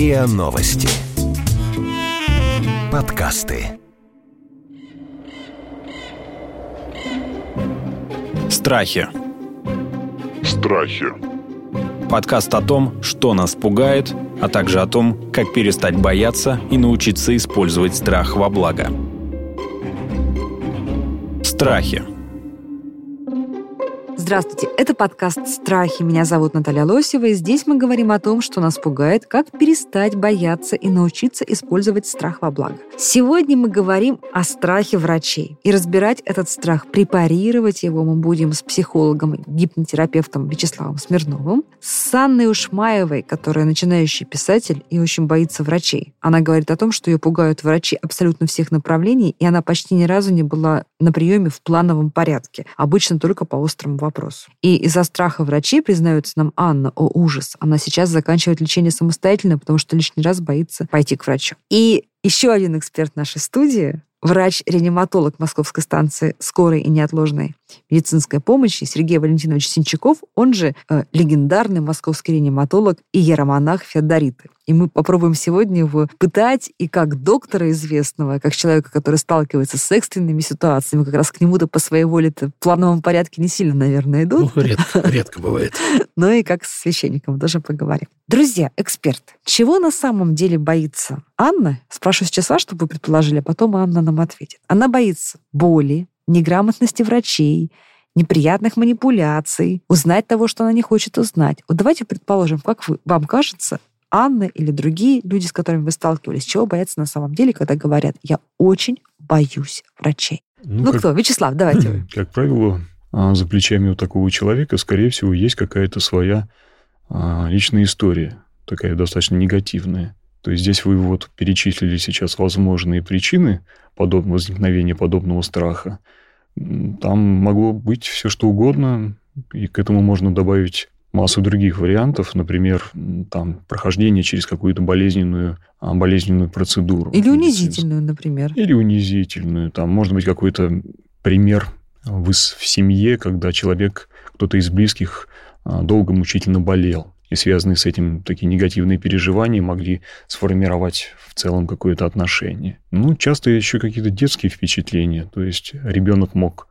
РИА Новости. Подкасты. Страхи. Страхи. Подкаст о том, что нас пугает, а также о том, как перестать бояться и научиться использовать страх во благо. Страхи. Здравствуйте, это подкаст «Страхи». Меня зовут Наталья Лосева, и здесь мы говорим о том, что нас пугает, как перестать бояться и научиться использовать страх во благо. Сегодня мы говорим о страхе врачей. И разбирать этот страх, препарировать его мы будем с психологом гипнотерапевтом Вячеславом Смирновым, с Анной Ушмаевой, которая начинающий писатель и очень боится врачей. Она говорит о том, что ее пугают врачи абсолютно всех направлений, и она почти ни разу не была на приеме в плановом порядке, обычно только по острому вопросу вопросу. И из-за страха врачей, признается нам Анна, о ужас, она сейчас заканчивает лечение самостоятельно, потому что лишний раз боится пойти к врачу. И еще один эксперт нашей студии, врач-реаниматолог Московской станции скорой и неотложной медицинской помощи Сергей Валентинович Синчаков, он же э, легендарный московский реаниматолог и яромонах Феодориты. И мы попробуем сегодня его пытать и как доктора известного, как человека, который сталкивается с экстренными ситуациями, как раз к нему-то по своей воле-то в плановом порядке не сильно, наверное, идут. Ну, редко, редко бывает. Но ну и как с священником тоже поговорим. Друзья, эксперт, чего на самом деле боится Анна? Спрошу сейчас вас, чтобы вы предположили, а потом Анна нам ответит. Она боится боли, неграмотности врачей, неприятных манипуляций, узнать того, что она не хочет узнать. Вот давайте предположим, как вы, вам кажется, Анна или другие люди, с которыми вы сталкивались, чего боятся на самом деле, когда говорят, я очень боюсь врачей. Ну, ну как, кто? Вячеслав, давайте. Как правило, а, за плечами у такого человека, скорее всего, есть какая-то своя а, личная история, такая достаточно негативная. То есть здесь вы вот перечислили сейчас возможные причины подобного возникновения подобного страха. Там могло быть все что угодно, и к этому можно добавить массу других вариантов, например, там, прохождение через какую-то болезненную, а, болезненную процедуру. Или унизительную, например. Или унизительную. Там может быть какой-то пример в, в семье, когда человек, кто-то из близких а, долго мучительно болел. И связанные с этим такие негативные переживания могли сформировать в целом какое-то отношение. Ну, часто еще какие-то детские впечатления. То есть ребенок мог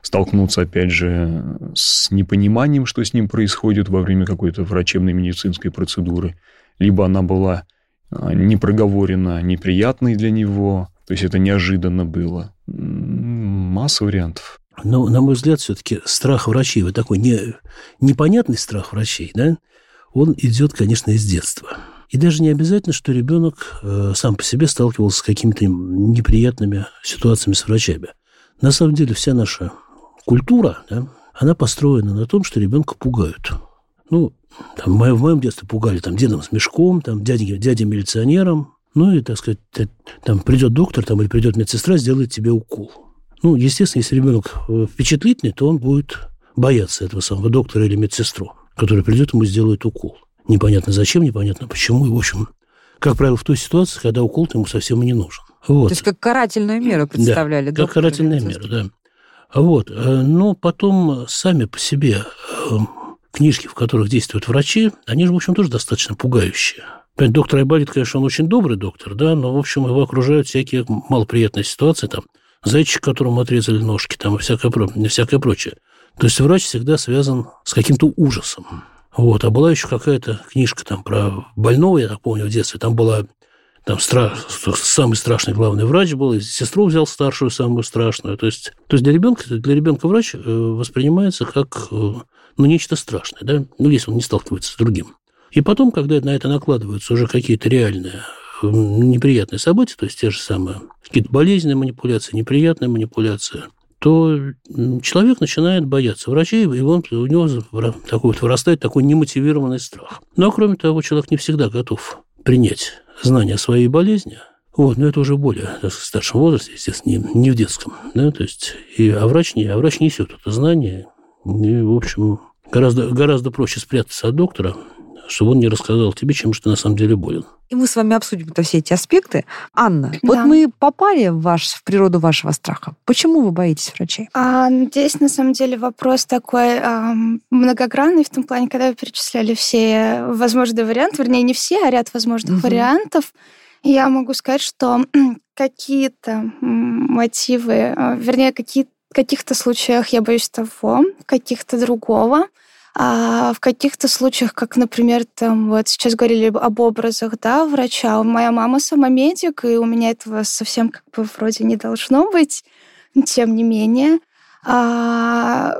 столкнуться, опять же, с непониманием, что с ним происходит во время какой-то врачебной медицинской процедуры. Либо она была а, не проговорена, неприятной для него, то есть это неожиданно было. Масса вариантов. Но, на мой взгляд, все-таки страх врачей, вот такой не, непонятный страх врачей, да, он идет, конечно, из детства. И даже не обязательно, что ребенок э, сам по себе сталкивался с какими-то неприятными ситуациями с врачами. На самом деле вся наша культура, да, она построена на том, что ребенка пугают. Ну, там, в моем детстве пугали там, дедом с мешком, там, дядей, дядей милиционером. Ну, и, так сказать, там придет доктор там, или придет медсестра, сделает тебе укол. Ну, естественно, если ребенок э, впечатлительный, то он будет бояться этого самого доктора или медсестру, который придет ему сделает укол. Непонятно зачем, непонятно почему. И, в общем, как правило, в той ситуации, когда укол ему совсем и не нужен. Вот. То есть как карательную меру представляли. Да, как карательная мера, да. Вот. Э, но потом сами по себе э, книжки, в которых действуют врачи, они же, в общем, тоже достаточно пугающие. Доктор Айболит, конечно, он очень добрый доктор, да, но, в общем, его окружают всякие малоприятные ситуации, там, зайчик, которому отрезали ножки, там, и всякое, всякое прочее. То есть врач всегда связан с каким-то ужасом. Вот. А была еще какая-то книжка там про больного, я так помню, в детстве. Там была там стра... самый страшный главный врач был, и сестру взял старшую, самую страшную. То есть, то есть для ребенка, для ребенка врач э, воспринимается как э, ну, нечто страшное, да? ну, если он не сталкивается с другим. И потом, когда на это накладываются уже какие-то реальные неприятные события, то есть те же самые какие-то болезненные манипуляции, неприятные манипуляции, то человек начинает бояться врачей, и он, у него такой вот вырастает такой немотивированный страх. Но, кроме того, человек не всегда готов принять знание о своей болезни, вот, но это уже более так в старшем возрасте, естественно, не, не в детском. Да, то есть, и, а, врач не, а врач несет это знание. И, в общем, гораздо, гораздо проще спрятаться от доктора, чтобы он не рассказал тебе, чем же ты на самом деле болен. И мы с вами обсудим это все эти аспекты. Анна, да. вот мы попали в, ваш, в природу вашего страха. Почему вы боитесь врачей? А, здесь, на самом деле, вопрос такой а, многогранный в том плане, когда вы перечисляли все возможные варианты, вернее, не все, а ряд возможных угу. вариантов. Я могу сказать, что какие-то мотивы, а, вернее, какие, в каких-то случаях я боюсь того, в каких-то другого. А в каких-то случаях, как, например, там вот сейчас говорили об образах, да, врача. Моя мама сама медик, и у меня этого совсем как бы вроде не должно быть. Тем не менее, а,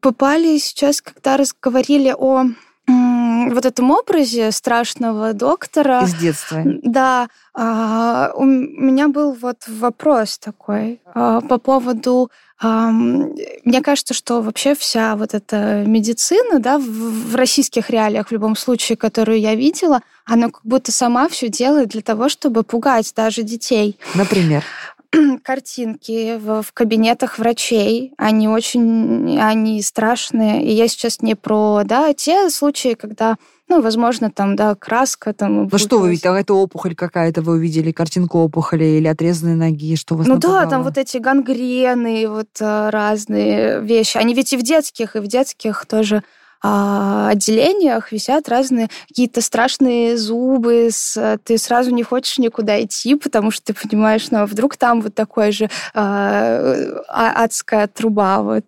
попали сейчас, когда разговорили о вот этом образе страшного доктора. Из детства. Да. А, у меня был вот вопрос такой а, по поводу мне кажется, что вообще вся вот эта медицина, да, в российских реалиях в любом случае, которую я видела, она как будто сама все делает для того, чтобы пугать даже детей. Например? картинки в, в кабинетах врачей, они очень, они страшные. И я сейчас не про, да, те случаи, когда ну, возможно, там, да, краска там... Ну, что вы видите? Это опухоль какая-то, вы увидели картинку опухоли или отрезанные ноги, что вас Ну напугало? да, там вот эти гангрены, вот а, разные вещи. Они ведь и в детских, и в детских тоже отделениях висят разные какие-то страшные зубы, с, ты сразу не хочешь никуда идти, потому что ты понимаешь, ну, а вдруг там вот такой же а, а адская труба вот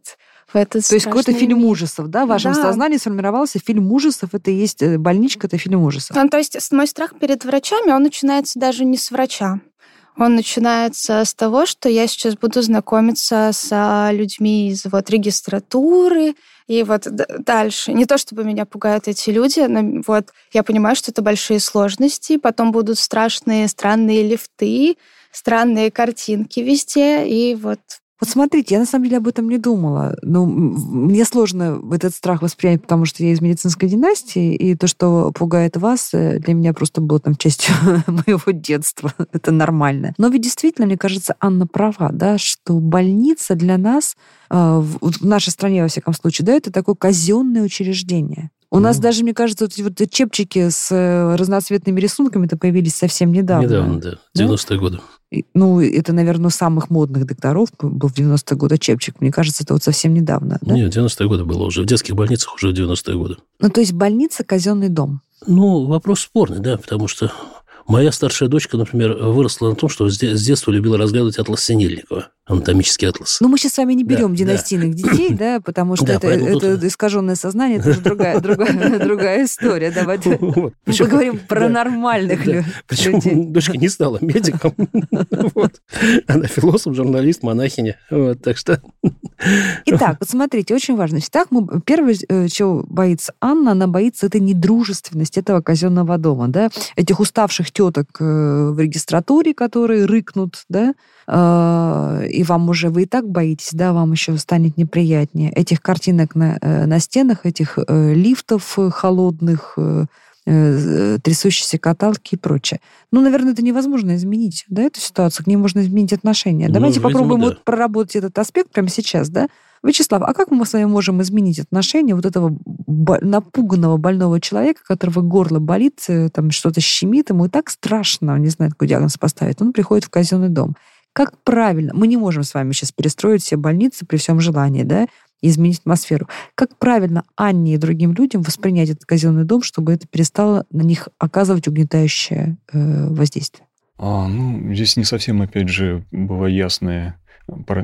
в этот То есть какой-то фильм ужасов, да? В вашем да. сознании сформировался фильм ужасов. Это и есть э, больничка, это фильм ужасов. Ну, то есть мой страх перед врачами, он начинается даже не с врача. Он начинается с того, что я сейчас буду знакомиться с людьми из вот регистратуры, и вот дальше. Не то чтобы меня пугают эти люди, но вот я понимаю, что это большие сложности, потом будут страшные, странные лифты, странные картинки везде, и вот вот смотрите, я на самом деле об этом не думала. Но мне сложно этот страх воспринять, потому что я из медицинской династии, и то, что пугает вас, э, для меня просто было там частью моего детства. Это нормально. Но ведь действительно, мне кажется, Анна права, да, что больница для нас, э, в нашей стране, во всяком случае, да, это такое казенное учреждение. У mm. нас даже, мне кажется, вот эти вот чепчики с э, разноцветными рисунками-то появились совсем недавно. Недавно, да, 90-е годы. Ну, это, наверное, самых модных докторов был в 90-е годы чепчик. Мне кажется, это вот совсем недавно. Да? Нет, 90-е годы было уже. В детских больницах уже в 90-е годы. Ну, то есть больница – казенный дом. Ну, вопрос спорный, да, потому что Моя старшая дочка, например, выросла на том, что с детства любила разглядывать атлас Синельникова, анатомический атлас. Ну, мы сейчас с вами не берем да, династийных да. детей, да, потому что да, это, это искаженное сознание, это уже другая, другая, другая история. Давайте мы поговорим про нормальных да. людей. Причем дочка не стала медиком. вот. Она философ, журналист, монахиня. Вот, так что... Итак, вот смотрите, очень важно. Итак, мы, первое, э, чего боится Анна, она боится этой недружественности этого казенного дома, да, этих уставших теток э, в регистратуре, которые рыкнут, да, э, и вам уже, вы и так боитесь, да, вам еще станет неприятнее. Этих картинок на, э, на стенах, этих лифтов холодных, трясущиеся каталки и прочее. Ну, наверное, это невозможно изменить, да, эту ситуацию, к ней можно изменить отношения. Ну, Давайте видимо, попробуем да. вот проработать этот аспект прямо сейчас, да, Вячеслав, а как мы с вами можем изменить отношение вот этого напуганного больного человека, которого горло болит, э, там что-то щемит, ему и так страшно, он не знает, какой диагноз поставить. Он приходит в казенный дом. Как правильно? Мы не можем с вами сейчас перестроить все больницы при всем желании, да, изменить атмосферу. Как правильно Анне и другим людям воспринять этот казенный дом, чтобы это перестало на них оказывать угнетающее э, воздействие? А, ну, здесь не совсем, опять же, была ясная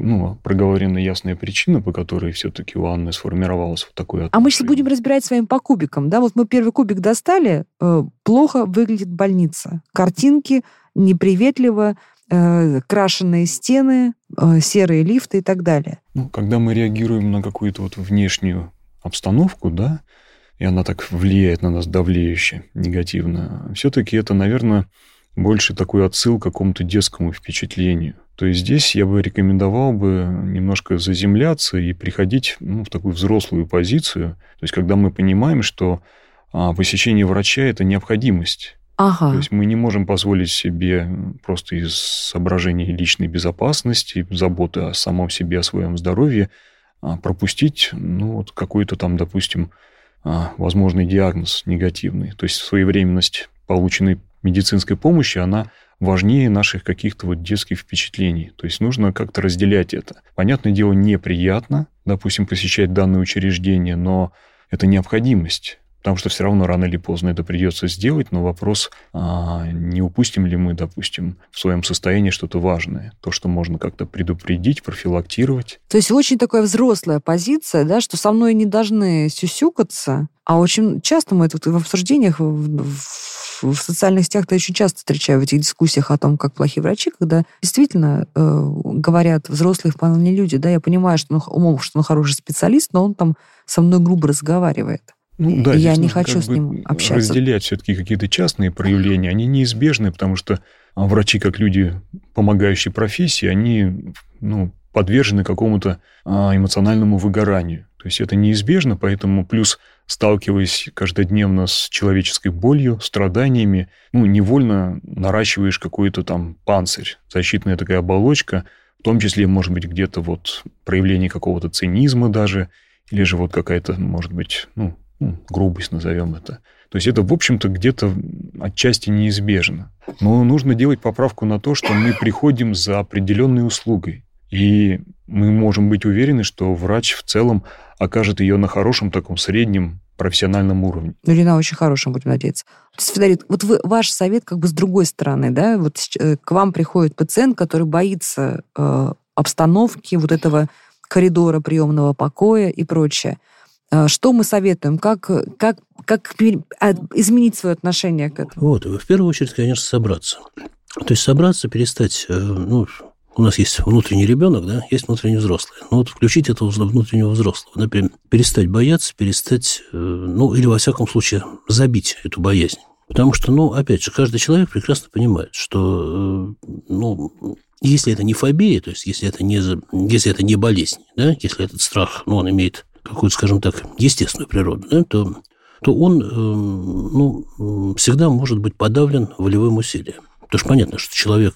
ну, проговорена ясная причина, по которой все-таки у Анны сформировалось вот такое отношение. А мы сейчас будем разбирать с вами по кубикам. Да? Вот мы первый кубик достали, э, плохо выглядит больница. Картинки неприветливо, э, крашеные стены, э, серые лифты и так далее. Ну, когда мы реагируем на какую-то вот внешнюю обстановку, да, и она так влияет на нас давлеюще, негативно, все-таки это, наверное, больше такой отсыл к какому-то детскому впечатлению. То есть здесь я бы рекомендовал бы немножко заземляться и приходить ну, в такую взрослую позицию. То есть когда мы понимаем, что а, посещение врача – это необходимость. Ага. То есть мы не можем позволить себе просто из соображений личной безопасности, заботы о самом себе, о своем здоровье а, пропустить ну, вот какой-то там, допустим, а, возможный диагноз негативный. То есть своевременность полученной медицинской помощи, она важнее наших каких-то вот детских впечатлений. То есть нужно как-то разделять это. Понятное дело, неприятно, допустим, посещать данное учреждение, но это необходимость. Потому что все равно рано или поздно это придется сделать, но вопрос, а не упустим ли мы, допустим, в своем состоянии что-то важное, то, что можно как-то предупредить, профилактировать. То есть очень такая взрослая позиция, да, что со мной не должны сюсюкаться, а очень часто мы это в обсуждениях в, в, социальных сетях-то очень часто встречаю в этих дискуссиях о том, как плохие врачи, когда действительно э, говорят взрослые вполне люди, да, я понимаю, что он умом, что он хороший специалист, но он там со мной грубо разговаривает. Ну, да, я не хочу с ним общаться. Разделять все-таки какие-то частные проявления, они неизбежны, потому что а, врачи, как люди, помогающие профессии, они ну, подвержены какому-то а, эмоциональному выгоранию. То есть это неизбежно, поэтому плюс сталкиваясь каждодневно с человеческой болью, страданиями, ну, невольно наращиваешь какой-то там панцирь, защитная такая оболочка, в том числе, может быть, где-то вот проявление какого-то цинизма даже, или же вот какая-то, может быть, ну, ну, грубость назовем это. То есть это, в общем-то, где-то отчасти неизбежно. Но нужно делать поправку на то, что мы приходим за определенной услугой. И мы можем быть уверены, что врач в целом окажет ее на хорошем таком среднем профессиональном уровне. Ну, или на очень хорошем, будем надеяться. То есть, Федорит, вот вы, ваш совет как бы с другой стороны, да? Вот э, к вам приходит пациент, который боится э, обстановки, вот этого коридора приемного покоя и прочее. А, что мы советуем? Как, как, как а, изменить свое отношение к этому? Вот, в первую очередь, конечно, собраться. То есть собраться, перестать, э, ну, у нас есть внутренний ребенок, да, есть внутренний взрослый. Ну вот включить этого внутреннего взрослого, например, перестать бояться, перестать, э, ну или во всяком случае забить эту боязнь. Потому что, ну, опять же, каждый человек прекрасно понимает, что, э, ну, если это не фобия, то есть если это не, если это не болезнь, да, если этот страх, ну, он имеет какую-то, скажем так, естественную природу, да, то, то он эм, ну, всегда может быть подавлен волевым усилием. Потому что понятно, что человек,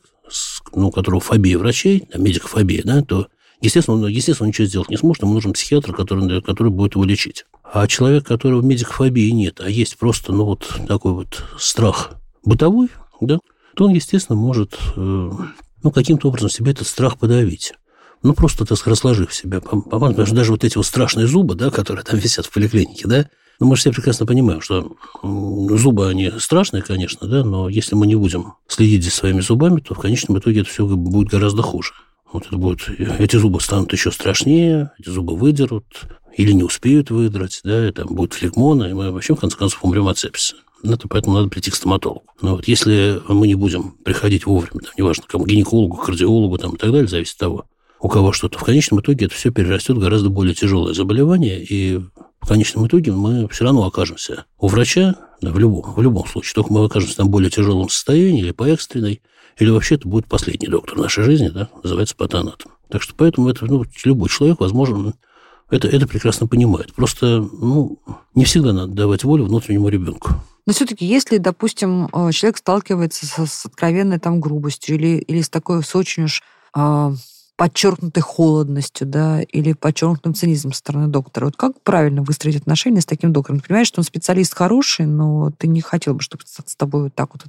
ну, у которого фобия врачей, медикофобия, да, то Естественно, он, естественно, он ничего сделать не сможет, ему нужен психиатр, который, который будет его лечить. А человек, которого медикофобии нет, а есть просто, ну, вот такой вот страх бытовой, да, то он, естественно, может, э, ну, каким-то образом себе этот страх подавить ну, просто, так сказать, расложив себя. Что даже вот эти вот страшные зубы, да, которые там висят в поликлинике, да, ну, мы же все прекрасно понимаем, что зубы, они страшные, конечно, да, но если мы не будем следить за своими зубами, то в конечном итоге это все будет гораздо хуже. Вот это будет, эти зубы станут еще страшнее, эти зубы выдерут или не успеют выдрать, да, и там будет флегмона, и мы вообще, в конце концов, умрем от сепсиса. Ну, это поэтому надо прийти к стоматологу. Но вот если мы не будем приходить вовремя, там, неважно, кому, гинекологу, кардиологу там, и так далее, зависит от того, у кого что-то. В конечном итоге это все перерастет в гораздо более тяжелое заболевание, и в конечном итоге мы все равно окажемся у врача, да, в, любом, в любом случае, только мы окажемся там в более тяжелом состоянии или по экстренной, или вообще это будет последний доктор нашей жизни, да, называется патонатом. Так что поэтому это, ну, любой человек, возможно, это, это прекрасно понимает. Просто ну, не всегда надо давать волю внутреннему ребенку. Но все-таки, если, допустим, э, человек сталкивается с, с откровенной там грубостью или, или с такой, с очень уж а, подчеркнутой холодностью, да, или подчеркнутым цинизмом со стороны доктора. Вот как правильно выстроить отношения с таким доктором? Ты понимаешь, что он специалист хороший, но ты не хотел бы, чтобы с тобой вот так вот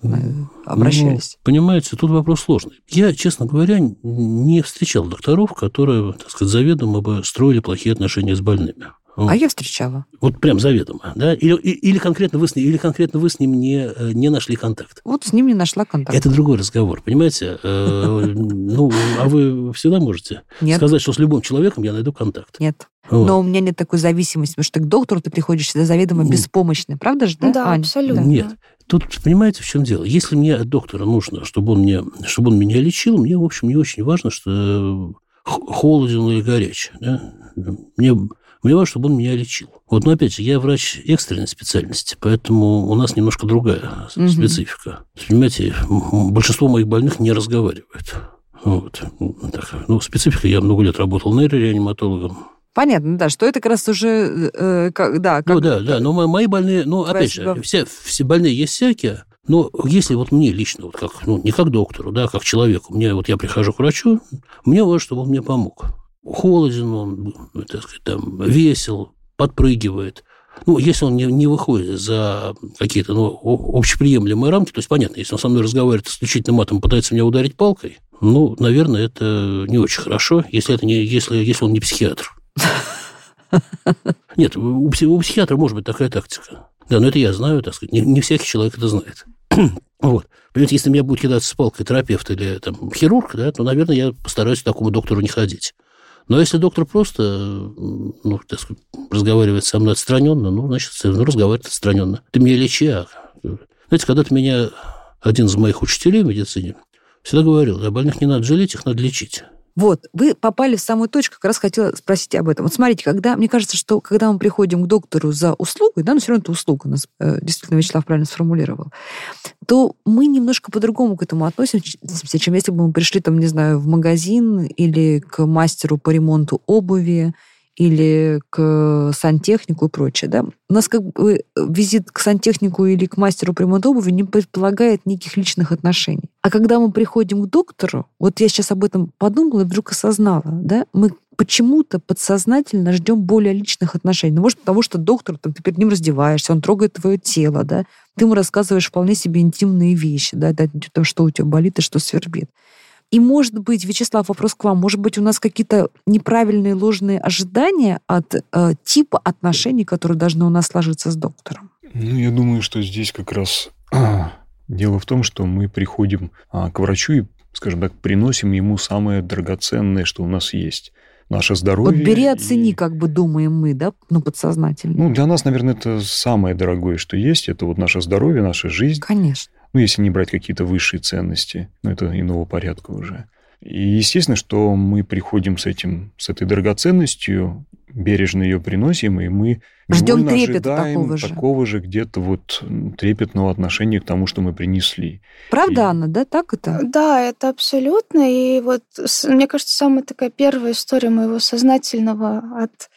обращались. Ну, понимаете, тут вопрос сложный. Я, честно говоря, не встречал докторов, которые, так сказать, заведомо бы строили плохие отношения с больными. А я встречала. Вот прям заведомо, да? Или, или, конкретно, вы с ним, или конкретно вы с ним не, э, не нашли контакт? Вот с ним не нашла контакт. Это другой разговор, понимаете? Э, ну, а вы всегда можете сказать, что с любым человеком я найду контакт? Нет. Но у меня нет такой зависимости, потому что к доктору ты приходишь всегда заведомо беспомощный, правда же, да? Да, абсолютно. Нет. Тут, понимаете, в чем дело? Если мне от доктора нужно, чтобы он, мне, чтобы он меня лечил, мне, в общем, не очень важно, что холоден или горячий. Да? Мне мне важно, чтобы он меня лечил. Вот, но опять же, я врач экстренной специальности, поэтому у нас немножко другая угу. специфика. Понимаете, большинство моих больных не разговаривают. Вот. Так, ну, специфика, я много лет работал нейрореаниматологом. Понятно, да, что это как раз уже, э, как, да. Как, ну да, да, но мои больные, ну опять же, все, все больные есть всякие, но если вот мне лично, вот как, ну не как доктору, да, как человеку, мне вот я прихожу к врачу, мне важно, чтобы он мне помог холоден он, так сказать, там, весел, подпрыгивает. ну, если он не, не выходит за какие-то ну, общеприемлемые рамки, то есть, понятно, если он со мной разговаривает исключительно матом, пытается меня ударить палкой, ну, наверное, это не очень хорошо, если, это не, если, если он не психиатр. Нет, у, у психиатра может быть такая тактика. Да, но это я знаю, так сказать. Не, не всякий человек это знает. вот. Понимаете, если меня будет кидаться с палкой терапевт или там, хирург, да, то, наверное, я постараюсь к такому доктору не ходить. Но если доктор просто ну, так сказать, разговаривает со мной отстраненно, ну, значит, ну, разговаривает отстраненно. Ты меня лечи, а... Знаете, когда-то меня один из моих учителей в медицине всегда говорил, для больных не надо жалеть, их надо лечить. Вот, вы попали в самую точку, как раз хотела спросить об этом. Вот смотрите, когда, мне кажется, что когда мы приходим к доктору за услугой, да, но все равно это услуга, нас э, действительно Вячеслав правильно сформулировал, то мы немножко по-другому к этому относимся, чем если бы мы пришли, там, не знаю, в магазин или к мастеру по ремонту обуви, или к сантехнику и прочее. Да? У нас как бы визит к сантехнику или к мастеру ремонту обуви не предполагает никаких личных отношений. А когда мы приходим к доктору, вот я сейчас об этом подумала и вдруг осознала, да, мы почему-то подсознательно ждем более личных отношений. Ну, может, потому что доктор, там, ты перед ним раздеваешься, он трогает твое тело, да, ты ему рассказываешь вполне себе интимные вещи, да, да, что у тебя болит и что свербит. И, может быть, Вячеслав, вопрос к вам, может быть, у нас какие-то неправильные ложные ожидания от э, типа отношений, которые должны у нас сложиться с доктором? Ну, я думаю, что здесь как раз дело в том, что мы приходим а, к врачу и, скажем так, приносим ему самое драгоценное, что у нас есть наше здоровье. Вот бери, оцени, и... как бы думаем мы, да, ну, подсознательно. Ну, для нас, наверное, это самое дорогое, что есть. Это вот наше здоровье, наша жизнь. Конечно. Ну, если не брать какие-то высшие ценности, ну, это иного порядка уже. И естественно, что мы приходим с этим, с этой драгоценностью, бережно ее приносим, и мы ждем трепета такого же. такого же где-то вот трепетного отношения к тому, что мы принесли. Правда, и... Анна, да, так это? Да, это абсолютно. И вот, мне кажется, самая такая первая история моего сознательного от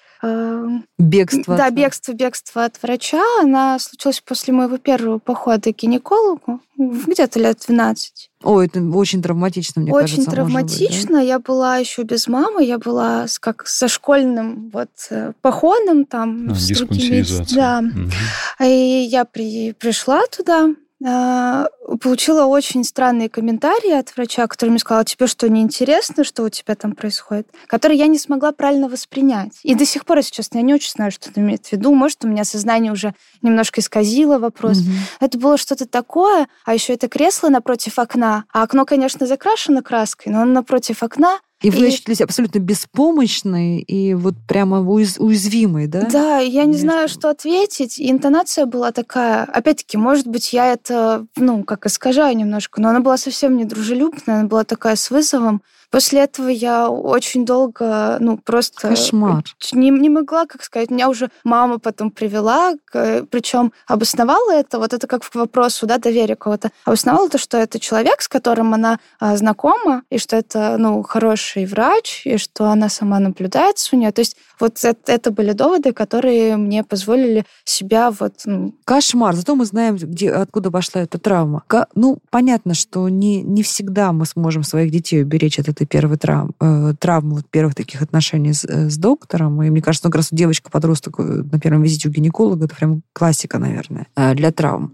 Бегство. Да, бегство, бегство от врача. Она случилась после моего первого похода к гинекологу, где-то лет 12. Ой, это очень травматично, мне очень кажется. Очень травматично. Быть, да? Я была еще без мамы, я была с, как со школьным вот э, походом там. А, с другими, да. Угу. И я при, пришла туда, получила очень странные комментарии от врача, который мне сказал, «А тебе что, неинтересно, что у тебя там происходит? Которые я не смогла правильно воспринять. И до сих пор, если честно, я не очень знаю, что это имеет в виду. Может, у меня сознание уже немножко исказило вопрос. Угу. Это было что-то такое, а еще это кресло напротив окна. А окно, конечно, закрашено краской, но оно напротив окна, и вы и... ощутились абсолютно беспомощной и вот прямо уяз... уязвимой, да? Да, я не знаю, что ответить. И интонация была такая... Опять-таки, может быть, я это, ну, как искажаю немножко, но она была совсем не дружелюбная, она была такая с вызовом. После этого я очень долго, ну, просто... Кошмар. Не, не могла, как сказать, меня уже мама потом привела, причем обосновала это, вот это как к вопросу, да, доверия кого-то, обосновала то, что это человек, с которым она а, знакома, и что это, ну, хороший врач, и что она сама наблюдается у нее. То есть вот это, это были доводы, которые мне позволили себя вот... Ну... Кошмар. Зато мы знаем, где, откуда пошла эта травма. Ну, понятно, что не, не всегда мы сможем своих детей уберечь от этой этой первой трав, э, травмы, вот первых таких отношений с, э, с доктором. И мне кажется, ну, как раз девочка-подросток э, на первом визите у гинеколога, это прям классика, наверное, для травм.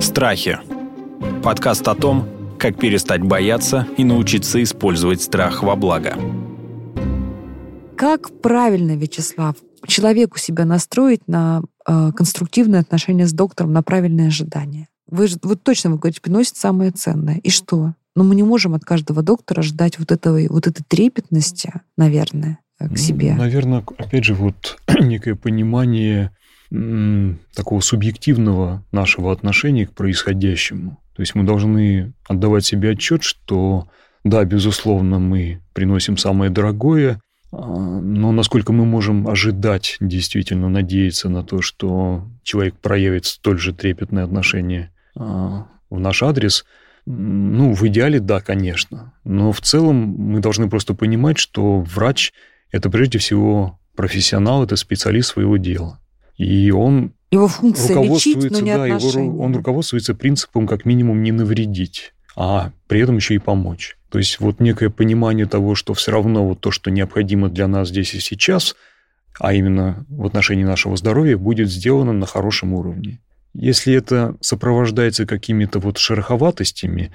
Страхи. Подкаст о том, как перестать бояться и научиться использовать страх во благо. Как правильно, Вячеслав, человеку себя настроить на э, конструктивные отношения с доктором, на правильные ожидания? Вы, вы точно, вы говорите, приносит самое ценное. И что? Но мы не можем от каждого доктора ждать вот, этого, вот этой трепетности, наверное, к ну, себе. Ну, наверное, опять же, вот некое понимание такого субъективного нашего отношения к происходящему. То есть мы должны отдавать себе отчет, что да, безусловно, мы приносим самое дорогое, а, но насколько мы можем ожидать, действительно надеяться на то, что человек проявит столь же трепетное отношение а, в наш адрес – ну, в идеале, да, конечно. Но в целом мы должны просто понимать, что врач – это прежде всего профессионал, это специалист своего дела. И он его функция руководствуется, лечить, но не да, его, он руководствуется принципом как минимум не навредить, а при этом еще и помочь. То есть вот некое понимание того, что все равно вот то, что необходимо для нас здесь и сейчас, а именно в отношении нашего здоровья, будет сделано на хорошем уровне. Если это сопровождается какими-то вот шероховатостями,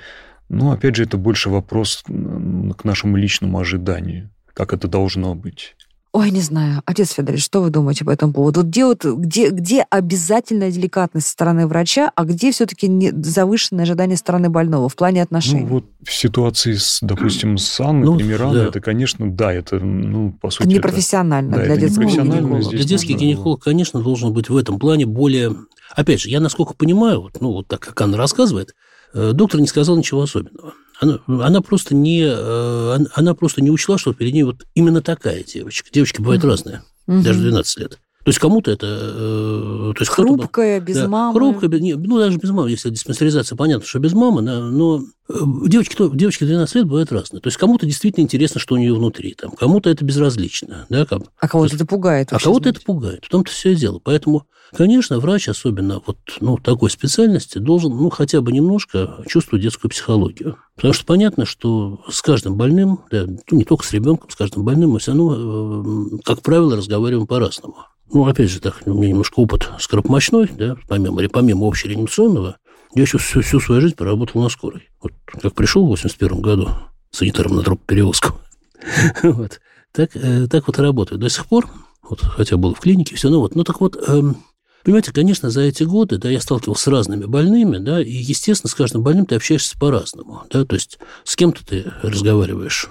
ну, опять же, это больше вопрос к нашему личному ожиданию, как это должно быть. Ой, не знаю. Отец Федорович, что вы думаете по этому поводу? Вот где, вот, где, где обязательная деликатность со стороны врача, а где все-таки завышенное ожидание стороны больного в плане отношений? Ну, вот в ситуации, с, допустим, с Анной ну, Примирана, да. это, конечно, да, это, ну, по сути... Это непрофессионально это, для да, детского гинеколога. Для детских гинеколог, конечно, должен быть в этом плане более... Опять же, я, насколько понимаю, вот, ну, вот так, как Анна рассказывает, э, доктор не сказал ничего особенного. Она, она, просто не, э, она просто не учла, что перед ней вот именно такая девочка. Девочки бывают mm-hmm. разные, mm-hmm. даже 12 лет. То есть кому-то это... Э, то есть хрупкая, без да, мамы. Хрупкая, не, ну, даже без мамы, если диспансеризация, понятно, что без мамы, но, но э, девочки, то, девочки 12 лет бывают разные. То есть кому-то действительно интересно, что у нее внутри, там, кому-то это безразлично. Да, как, а кого-то это пугает. А кого-то это пугает. В том-то все и дело. Поэтому Конечно, врач, особенно вот ну, такой специальности, должен ну, хотя бы немножко чувствовать детскую психологию. Потому что понятно, что с каждым больным, да, ну, не только с ребенком, с каждым больным мы все равно, э, как правило, разговариваем по-разному. Ну, опять же, так, у меня немножко опыт скоропомощной, да, помимо, помимо общереанимационного, я еще всю, всю свою жизнь поработал на скорой. Вот как пришел в 81 году санитаром на перевозку, вот, так, э, так вот и работаю. До сих пор, вот, хотя был в клинике, все, ну вот, ну так вот, эм, Понимаете, конечно, за эти годы, да, я сталкивался с разными больными, да, и, естественно, с каждым больным ты общаешься по-разному, да, то есть с кем-то ты разговариваешь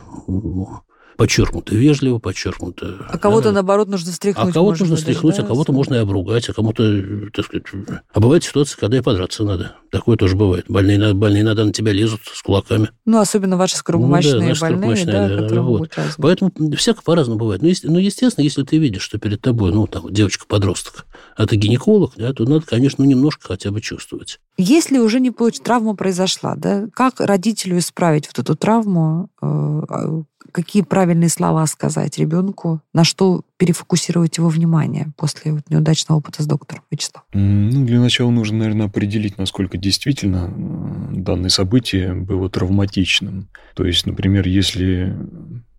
подчеркнуто вежливо, подчеркнуто... А кого-то, да. наоборот, нужно встряхнуть. А кого-то нужно встряхнуть, да, а кого-то можно и обругать, а кому-то, так сказать... А бывает ситуация, когда и подраться надо. Такое тоже бывает. Больные, больные надо на тебя лезут с кулаками. Ну, особенно ваши скоропомощные ну, да, больные, да, да, которые вот. Поэтому всяко по-разному бывает. Но, ну, естественно, если ты видишь, что перед тобой, ну, там, девочка-подросток, а ты гинеколог, да, то надо, конечно, ну, немножко хотя бы чувствовать. Если уже не получ... травма произошла, да, как родителю исправить вот эту травму, э, а, какие правильные слова сказать ребенку, на что перефокусировать его внимание после вот неудачного опыта с доктором Вячеслав? Ну, для начала нужно, наверное, определить, насколько действительно данное событие было травматичным. То есть, например, если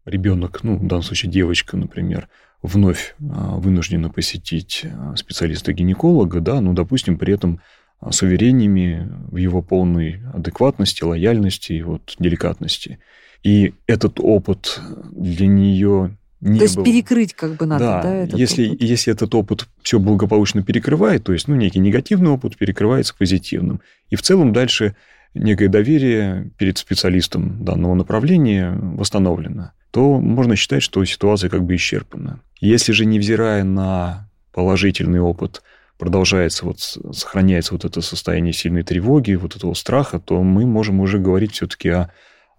ребенок, ну, в данном случае девочка, например, вновь э, вынуждена посетить э, специалиста-гинеколога, да, ну, допустим, при этом с уверениями в его полной адекватности, лояльности и вот деликатности. И этот опыт для нее не то есть был. перекрыть как бы надо, да? да этот если, опыт? если этот опыт все благополучно перекрывает, то есть ну, некий негативный опыт перекрывается позитивным. И в целом дальше некое доверие перед специалистом данного направления восстановлено, то можно считать, что ситуация как бы исчерпана. Если же, невзирая на положительный опыт, продолжается, вот, сохраняется вот это состояние сильной тревоги, вот этого страха, то мы можем уже говорить все-таки о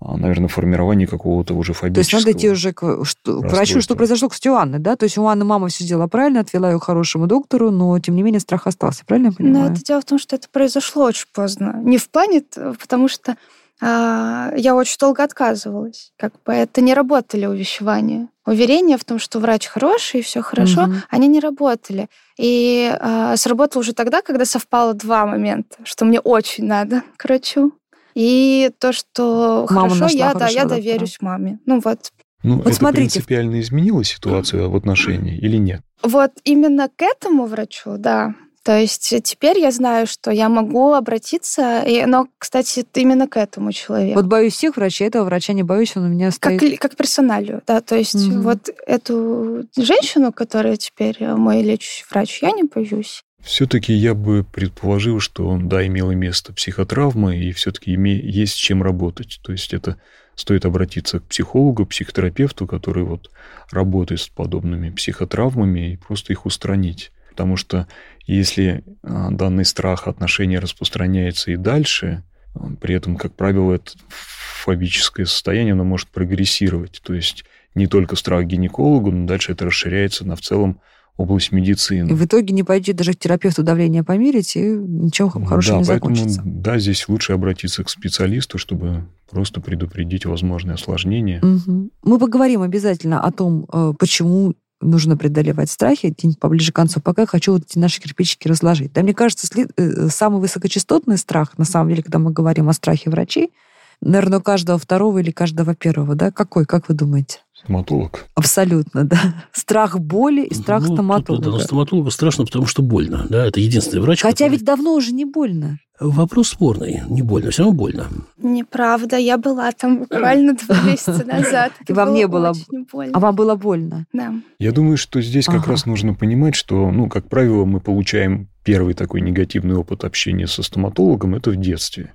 наверное, формирование какого-то уже фобического... То есть надо идти уже к, что, к врачу, что произошло, кстати, у Анны, да? То есть у Анны мама все сделала правильно, отвела ее к хорошему доктору, но, тем не менее, страх остался, правильно я понимаю? Но это дело в том, что это произошло очень поздно. Не в плане, потому что я очень долго отказывалась. Как бы это не работали увещевания. Уверения в том, что врач хороший, и все хорошо, угу. они не работали. И а, сработало уже тогда, когда совпало два момента, что мне очень надо к врачу, и то, что Мама хорошо, я, да, я доверюсь маме. Ну вот. Ну, вот это смотрите. принципиально изменило ситуацию в отношении или нет? Вот именно к этому врачу, да. То есть теперь я знаю, что я могу обратиться, и, но, кстати, именно к этому человеку. Вот боюсь всех врачей, этого врача не боюсь, он у меня стоит... Как, как персоналию, да. То есть угу. вот эту женщину, которая теперь мой лечащий врач, я не боюсь. Все-таки я бы предположил, что да, имело место психотравма, и все-таки есть с чем работать. То есть это стоит обратиться к психологу, психотерапевту, который вот работает с подобными психотравмами, и просто их устранить. Потому что если а, данный страх отношения распространяется и дальше, а, при этом, как правило, это фобическое состояние, оно может прогрессировать. То есть не только страх гинекологу, но дальше это расширяется на в целом область медицины. И в итоге не пойдет даже к терапевту давление померить, и ничего хорошего да, не поэтому, закончится. Да, здесь лучше обратиться к специалисту, чтобы просто предупредить возможные осложнения. Угу. Мы поговорим обязательно о том, э, почему нужно преодолевать страхи, где-нибудь поближе к концу. Пока хочу вот эти наши кирпичики разложить. Да, мне кажется, след... Э, самый высокочастотный страх, на самом деле, когда мы говорим о страхе врачей, наверное, у каждого второго или каждого первого, да? Какой, как вы думаете? Стоматолог. Абсолютно, да. Страх боли и страх ну, стоматолога. Тут, да, стоматологу страшно, потому что больно. Да, это единственный врач. Хотя который... ведь давно уже не больно. Вопрос спорный. Не больно, все равно больно. Неправда. Я была там буквально два месяца назад. И вам не было больно. А вам было больно? Да. Я думаю, что здесь как раз нужно понимать, что, ну, как правило, мы получаем первый такой негативный опыт общения со стоматологом это в детстве.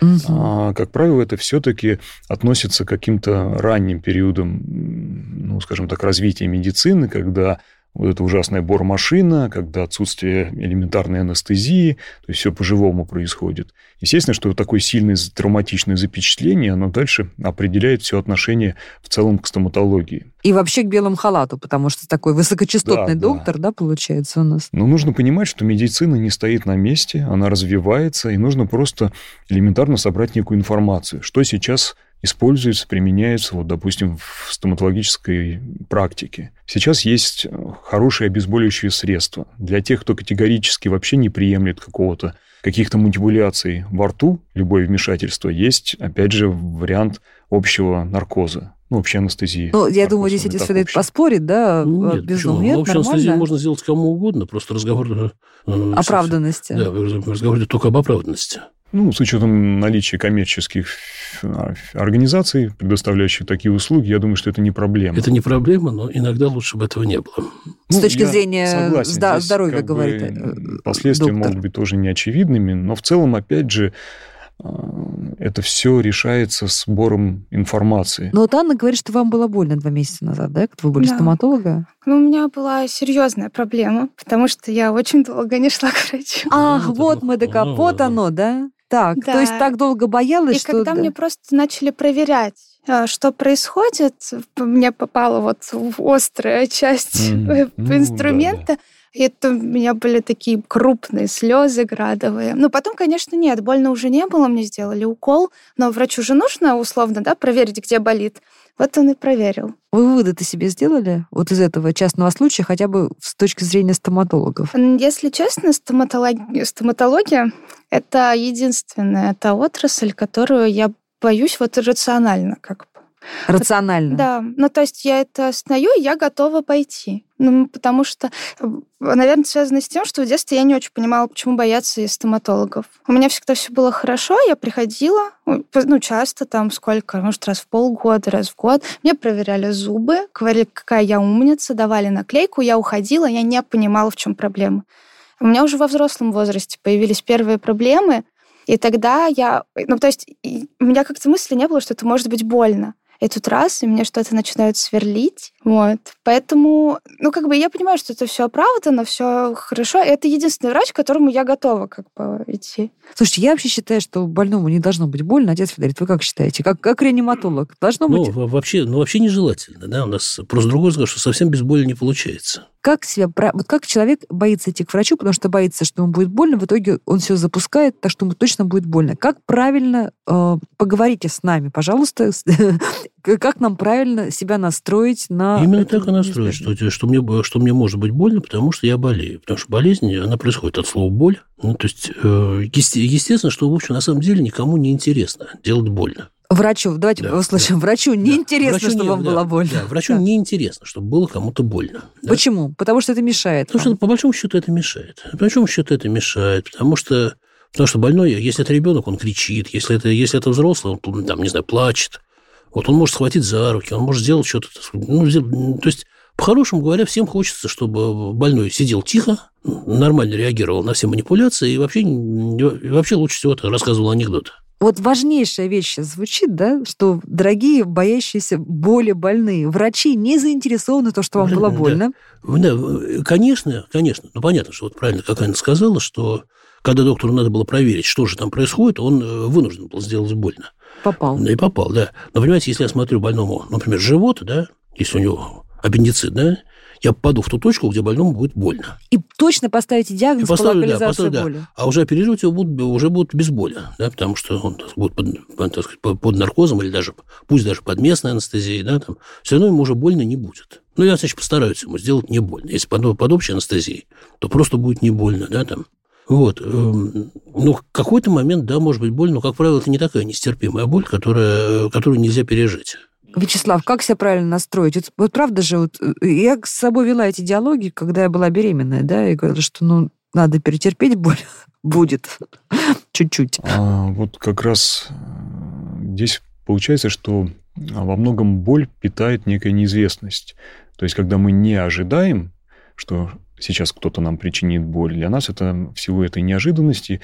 Угу. А, как правило, это все-таки относится к каким-то ранним периодам, ну, скажем так, развития медицины, когда вот эта ужасная бормашина, когда отсутствие элементарной анестезии, то есть все по-живому происходит. Естественно, что такое сильное травматичное запечатление, оно дальше определяет все отношение в целом к стоматологии. И вообще к белому халату, потому что такой высокочастотный да, доктор, да. да, получается у нас. Но нужно понимать, что медицина не стоит на месте, она развивается, и нужно просто элементарно собрать некую информацию, что сейчас используется, применяется, вот, допустим, в стоматологической практике. Сейчас есть хорошие обезболивающие средства для тех, кто категорически вообще не приемлет какого-то каких-то манипуляций во рту, любое вмешательство, есть, опять же, вариант общего наркоза. Ну, общей анестезии. Ну, я думаю, здесь эти следует поспорить, да? Ну, нет, Без почему? Нет, ну, общую анестезию можно сделать кому угодно, просто разговор... Э, оправданности. Да, разговор идет только об оправданности. Ну, с учетом наличия коммерческих а, организаций, предоставляющих такие услуги, я думаю, что это не проблема. Это не проблема, но иногда лучше бы этого не было. С ну, точки зрения согласен, зда- здоровья, говорит э, Последствия доктор. могут быть тоже неочевидными, но в целом, опять же, а, это все решается сбором информации. Но вот Анна говорит, что вам было больно два месяца назад, да, когда вы были да. стоматолога? Ну, у меня была серьезная проблема, потому что я очень долго не шла к врачу. Ах, ну, вот мы докопот оно, да? Так, да. то есть так долго боялась, и что... И когда мне просто начали проверять, а, что происходит, мне попала вот острая часть mm-hmm. инструмента, ну, да, да. И это у меня были такие крупные слезы градовые. Ну, потом, конечно, нет, больно уже не было, мне сделали укол, но врачу же нужно условно, да, проверить, где болит. Вот он и проверил. Вы выводы-то себе сделали вот из этого частного случая, хотя бы с точки зрения стоматологов? Если честно, стоматология, стоматология — это единственная та отрасль, которую я боюсь вот рационально как. Рационально. Да. Ну, то есть я это осознаю, и я готова пойти. Ну, потому что, наверное, связано с тем, что в детстве я не очень понимала, почему бояться стоматологов. У меня всегда все было хорошо, я приходила, ну, часто, там, сколько, может, раз в полгода, раз в год. Мне проверяли зубы, говорили, какая я умница, давали наклейку, я уходила, я не понимала, в чем проблема. У меня уже во взрослом возрасте появились первые проблемы, и тогда я... Ну, то есть у меня как-то мысли не было, что это может быть больно и тут раз, и мне что-то начинают сверлить. Вот. Поэтому, ну, как бы я понимаю, что это все оправдано, все хорошо. И это единственный врач, к которому я готова как бы идти. Слушайте, я вообще считаю, что больному не должно быть больно. Отец Федорит, вы как считаете? Как, как реаниматолог? Должно ну, быть? Вообще, ну, вообще нежелательно. Да? У нас просто другой взгляд, что совсем без боли не получается как себя... Вот как человек боится идти к врачу, потому что боится, что ему будет больно, в итоге он все запускает, так что ему точно будет больно. Как правильно... Э, поговорите с нами, пожалуйста, как нам правильно себя настроить на... Именно так и настроить, что, что, мне, что мне может быть больно, потому что я болею. Потому что болезнь, она происходит от слова «боль». Ну, то есть, э, естественно, что, в общем, на самом деле никому не интересно делать больно. Врачу, давайте да, услышим. Да. Врачу неинтересно, да. чтобы не, вам да, было больно. Да, врачу да. неинтересно, чтобы было кому-то больно. Да? Почему? Потому что это мешает. Потому вам. что, по большому счету, это мешает. По большому счету, это мешает. Потому что, потому что больной, если это ребенок, он кричит. Если это, если это взрослый, он, там, не знаю, плачет. Вот он может схватить за руки, он может сделать что-то. Ну, то есть, по-хорошему говоря, всем хочется, чтобы больной сидел тихо, нормально реагировал на все манипуляции и вообще, и вообще лучше всего рассказывал анекдоты. Вот важнейшая вещь сейчас звучит, да, что дорогие, боящиеся боли больные, врачи не заинтересованы в том, что вам было больно. Да, да конечно, конечно. Ну, понятно, что вот правильно, как Анна сказала, что когда доктору надо было проверить, что же там происходит, он э, вынужден был сделать больно. Попал. И попал, да. Но, понимаете, если я смотрю больному, например, живот, да, если у него аппендицит, да, я попаду в ту точку, где больному будет больно. И точно поставите диагноз и поставлю, по локализации да, поставлю, боли. Да. А уже оперировать его будут, уже будут без боли, да, потому что он так, будет под, так сказать, под наркозом или даже, пусть даже под местной анестезией, да, там, все равно ему уже больно не будет. Ну, я, значит, постараюсь ему сделать не больно. Если под, под общей анестезией, то просто будет не больно, да, там. Вот. Эм, ну, в какой-то момент, да, может быть больно, но, как правило, это не такая нестерпимая боль, которая, которую нельзя пережить. Вячеслав, как себя правильно настроить? Вот, вот правда же, вот, э, я с собой вела эти диалоги, когда я была беременная, да, и говорила, что ну надо перетерпеть боль, будет чуть-чуть. А, вот как раз э, здесь получается, что во многом боль питает некая неизвестность. То есть, когда мы не ожидаем, что сейчас кто-то нам причинит боль, для нас это всего этой неожиданности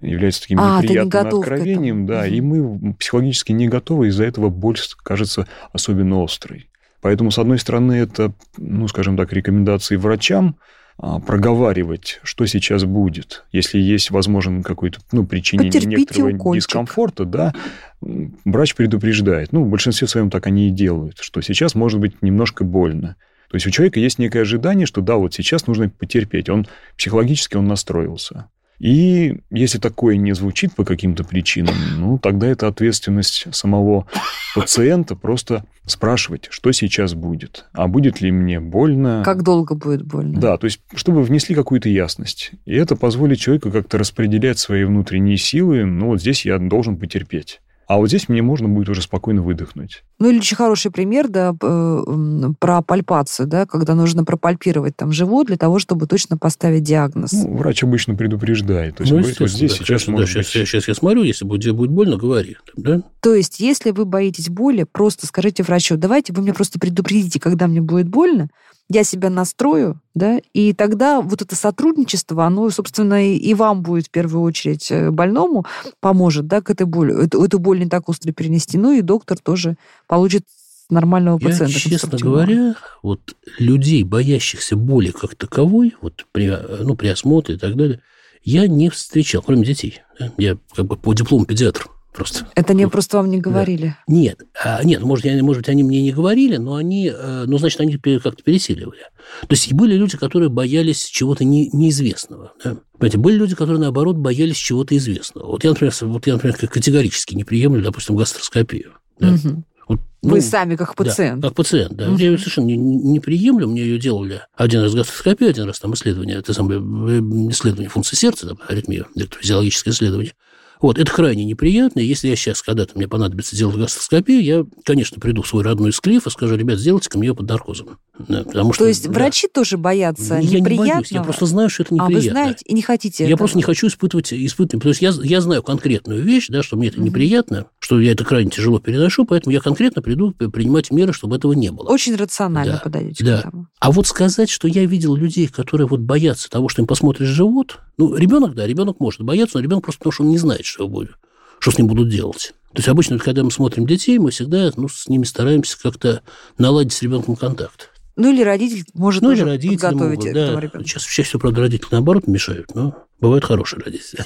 является таким а, неприятным не откровением, да, угу. и мы психологически не готовы, из-за этого боль кажется особенно острой. Поэтому, с одной стороны, это, ну, скажем так, рекомендации врачам а, проговаривать, что сейчас будет. Если есть, возможно, какой-то, ну, причинение Потерпите некоторого укольчик. дискомфорта, да, врач предупреждает. Ну, в большинстве своем так они и делают, что сейчас может быть немножко больно. То есть у человека есть некое ожидание, что да, вот сейчас нужно потерпеть. Он психологически он настроился. И если такое не звучит по каким-то причинам, ну, тогда это ответственность самого пациента просто спрашивать, что сейчас будет. А будет ли мне больно? Как долго будет больно? Да, то есть, чтобы внесли какую-то ясность. И это позволит человеку как-то распределять свои внутренние силы. Ну, вот здесь я должен потерпеть. А вот здесь мне можно будет уже спокойно выдохнуть. Ну, или очень хороший пример, да, про пальпацию, да, когда нужно пропальпировать там живот для того, чтобы точно поставить диагноз. Ну, врач обычно предупреждает. То есть, ну, говорит, вот здесь да, сейчас может да, быть... сейчас, сейчас я смотрю, если будет, будет больно, говори. Да? То есть, если вы боитесь боли, просто скажите врачу, давайте вы мне просто предупредите, когда мне будет больно, я себя настрою, да, и тогда вот это сотрудничество, оно, собственно, и вам будет в первую очередь э, больному поможет, да, к этой боли, эту, эту боль не так остро перенести, ну и доктор тоже получит нормального пациента. Я, честно говоря, вот людей, боящихся боли как таковой, вот при, ну, при осмотре и так далее, я не встречал, кроме детей. Я как бы по диплому педиатр просто. Это не просто вам не говорили? Да. Нет, а, нет, может, я, может быть, они мне не говорили, но они, э, ну, значит, они как-то пересиливали. То есть были люди, которые боялись чего-то не, неизвестного. Да? Понимаете, были люди, которые, наоборот, боялись чего-то известного. Вот я, например, вот я, например категорически не приемлю, допустим, гастроскопию. Да? Угу. Вот, ну, Вы сами как пациент. Да, как пациент, да. Угу. Я ее совершенно не, не приемлю, мне ее делали один раз гастроскопию, один раз там исследование, это самое э, исследование функции сердца, там, аритмия, физиологическое исследование. Вот, это крайне неприятно. Если я сейчас, когда-то мне понадобится делать гастроскопию, я, конечно, приду в свой родной склиф и скажу, ребят, сделайте-ка мне под наркозом. Да, потому что, То есть да. врачи тоже боятся Я не боюсь, я просто знаю, что это неприятно. А вы знаете и не хотите Я этого. просто не хочу испытывать, испытывать. То есть я, я знаю конкретную вещь, да, что мне это неприятно, что я это крайне тяжело переношу, поэтому я конкретно приду принимать меры, чтобы этого не было. Очень рационально да. подойдете да. к этому. А вот сказать, что я видел людей, которые вот боятся того, что им посмотришь живот, ну, ребенок, да, ребенок может бояться, но ребенок просто потому, что он не знает, что будет что с ним будут делать. То есть обычно, когда мы смотрим детей, мы всегда ну, с ними стараемся как-то наладить с ребенком контакт. Ну, или родитель может ну, или родители подготовить могут, да. ребенка. Сейчас чаще всего, правда, родители наоборот мешают, но бывают хорошие родители.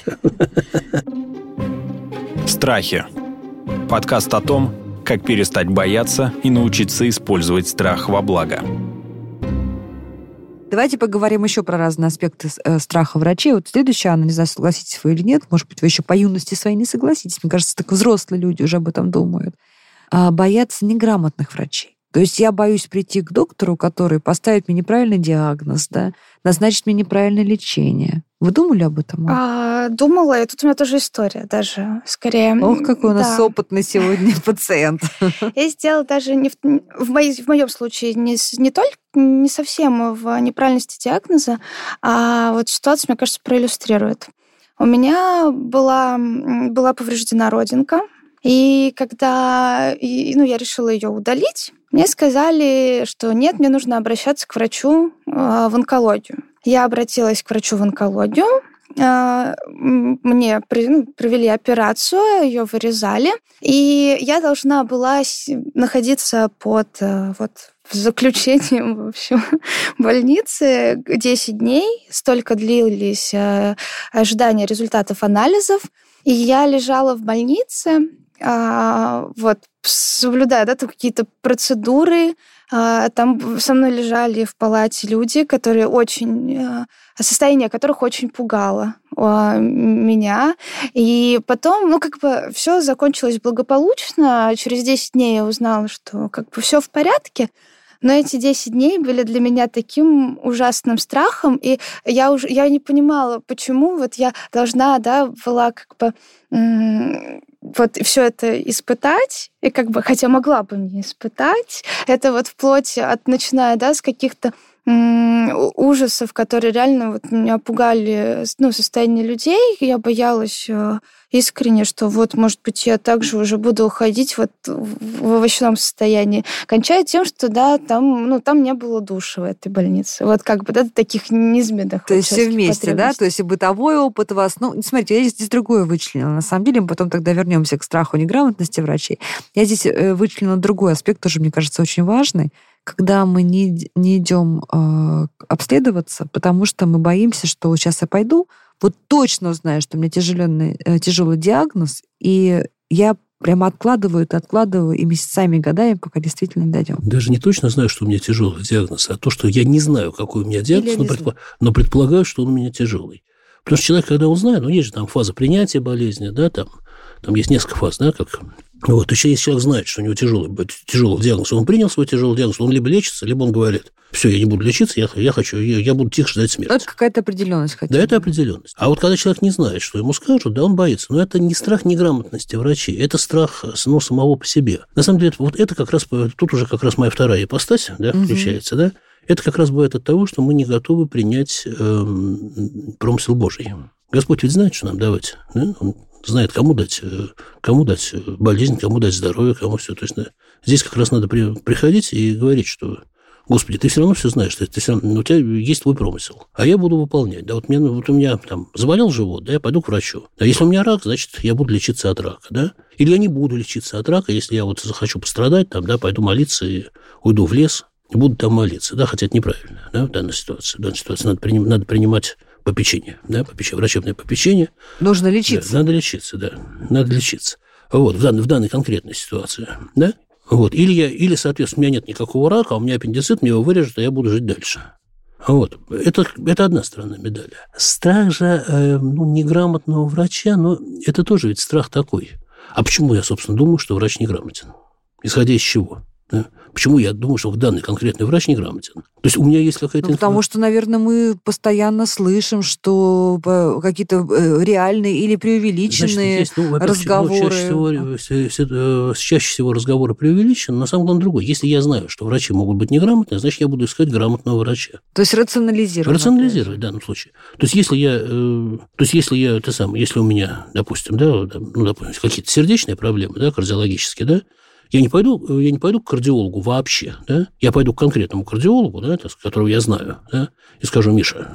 Страхи. Подкаст о том, как перестать бояться и научиться использовать страх во благо. Давайте поговорим еще про разные аспекты э, страха врачей. Вот следующая, Анна, не знаю, согласитесь вы или нет, может быть, вы еще по юности своей не согласитесь. Мне кажется, так взрослые люди уже об этом думают. А, боятся неграмотных врачей. То есть я боюсь прийти к доктору, который поставит мне неправильный диагноз, да, назначит мне неправильное лечение. Вы думали об этом? А, думала, и тут у меня тоже история даже, скорее. Ох, какой у нас да. опытный сегодня пациент. Я сделала даже не в, в, моей, в моем случае не, не только не совсем в неправильности диагноза, а вот ситуация, мне кажется, проиллюстрирует. У меня была, была повреждена родинка, и когда ну, я решила ее удалить, мне сказали, что нет, мне нужно обращаться к врачу а, в онкологию. Я обратилась к врачу в онкологию, а, мне ну, провели операцию, ее вырезали, и я должна была находиться под э, вот заключением, в общем, больницы 10 дней. Столько длились э, ожидания результатов анализов. И я лежала в больнице, а, вот, соблюдая, да, какие-то процедуры. А, там со мной лежали в палате люди, которые очень а, состояние которых очень пугало меня. И потом, ну, как бы все закончилось благополучно. Через 10 дней я узнала, что как бы все в порядке. Но эти 10 дней были для меня таким ужасным страхом, и я уже я не понимала, почему вот я должна, да, была как бы вот все это испытать, и как бы, хотя могла бы не испытать, это вот вплоть от, начиная, да, с каких-то ужасов, которые реально вот меня пугали, ну, состояние людей. Я боялась э, искренне, что вот, может быть, я также уже буду уходить вот в овощном состоянии. Кончая тем, что, да, там, ну, там не было душа в этой больнице. Вот как бы, да, таких низменных. То есть все вместе, да? То есть и бытовой опыт у вас. Ну, смотрите, я здесь другое вычленила. На самом деле, мы потом тогда вернемся к страху неграмотности врачей. Я здесь э, вычленила другой аспект, тоже, мне кажется, очень важный когда мы не, не идем э, обследоваться, потому что мы боимся, что сейчас я пойду, вот точно знаю, что у меня тяжеленный, э, тяжелый диагноз, и я прямо откладываю это, откладываю, и месяцами, годами, пока действительно дойдем. Даже не точно знаю, что у меня тяжелый диагноз, а то, что я не знаю, какой у меня диагноз, но, предпо... но предполагаю, что он у меня тяжелый. Потому что человек, когда узнает, ну, есть же там фаза принятия болезни, да, там, там есть несколько фаз, да, как вот, еще если человек знает, что у него тяжелый, тяжелый диагноз, он принял свой тяжелый диагноз, он либо лечится, либо он говорит, все, я не буду лечиться, я, я хочу, я, я буду тихо ждать смерти. Это какая-то определенность. Хотя да, это определенность. А вот когда человек не знает, что ему скажут, да, он боится. Но это не страх неграмотности врачей, это страх ну, самого по себе. На самом деле, вот это как раз, тут уже как раз моя вторая ипостась, да, включается, угу. да, это как раз бывает от того, что мы не готовы принять э, промысел Божий. Господь ведь знает, что нам давать. Да? Он знает, кому дать, э, кому дать болезнь, кому дать здоровье, кому все. То есть здесь как раз надо при, приходить и говорить, что Господи, ты все равно все знаешь, ты, ты все равно, у тебя есть твой промысел, а я буду выполнять. Да, вот, мне, вот у меня там заболел живот, да, я пойду к врачу. А если у меня рак, значит, я буду лечиться от рака, да? Или я не буду лечиться от рака, если я вот захочу пострадать, там, да, пойду молиться и уйду в лес буду там молиться, да, хотя это неправильно, да, в данной ситуации. В данной ситуации надо, приним, надо принимать попечение, да, попечение, врачебное попечение. Нужно лечиться. Да, надо лечиться, да, надо лечиться. Вот, в данной, в данной конкретной ситуации, да. Вот, или, я, или, соответственно, у меня нет никакого рака, а у меня аппендицит, мне его вырежут, а я буду жить дальше. Вот. Это, это одна сторона медали. Страх же э, ну, неграмотного врача, но это тоже ведь страх такой. А почему я, собственно, думаю, что врач неграмотен? Исходя из чего? Да? Почему я думаю, что данный конкретный врач неграмотен? То есть у меня есть какая-то... Ну, потому что, наверное, мы постоянно слышим, что э, какие-то э, реальные или преувеличенные Значит, есть, ну, разговоры... Ну, чаще, всего, э, чаще всего разговоры преувеличены, на самом деле другой. Если я знаю, что врачи могут быть неграмотны, значит, я буду искать грамотного врача. То есть рационализировать. Рационализировать в данном случае. То есть если я... То есть если я... Это самое, если у меня, допустим, да, ну, допустим, какие-то сердечные проблемы, да, кардиологические, да, я не пойду, я не пойду к кардиологу вообще, да? Я пойду к конкретному кардиологу, да, которого я знаю, да, и скажу, Миша,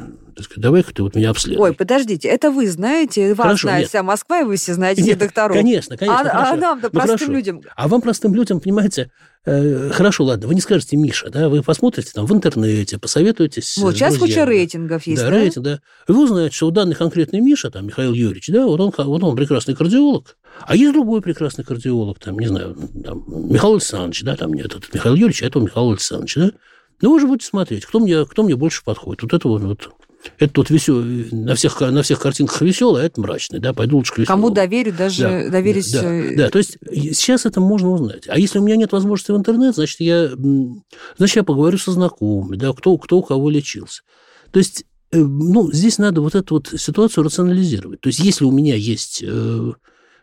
давай-ка ты вот меня обследуй. Ой, подождите, это вы знаете, вас Хорошо, знает нет. вся Москва, и вы все знаете нет, докторов. Конечно, конечно. А, а нам-то, ну, простым хорошо. людям. А вам, простым людям, понимаете, э, хорошо, ладно, вы не скажете Миша, да, вы посмотрите там в интернете, посоветуетесь. Вот, сейчас куча рейтингов есть, да? Да, рейтинг, да. И вы узнаете, что у данный конкретный Миша, там, Михаил Юрьевич, да, вот он, вот он прекрасный кардиолог, а есть другой прекрасный кардиолог, там, не знаю, там, Михаил Александрович, да, там нет, этот Михаил Юрьевич, а это Михаил Александрович, да. Ну, вы же будете смотреть, кто мне, кто мне больше подходит. Вот это вот, вот это тут веселый, на всех, на всех картинках веселый, а это мрачный, да, пойду лучше к веселому. Кому доверю, даже да, доверюсь... Да, да, да, то есть сейчас это можно узнать. А если у меня нет возможности в интернет, значит, я, значит, я поговорю со знакомыми, да, кто, кто у кого лечился. То есть э, ну, здесь надо вот эту вот ситуацию рационализировать. То есть, если у меня есть э,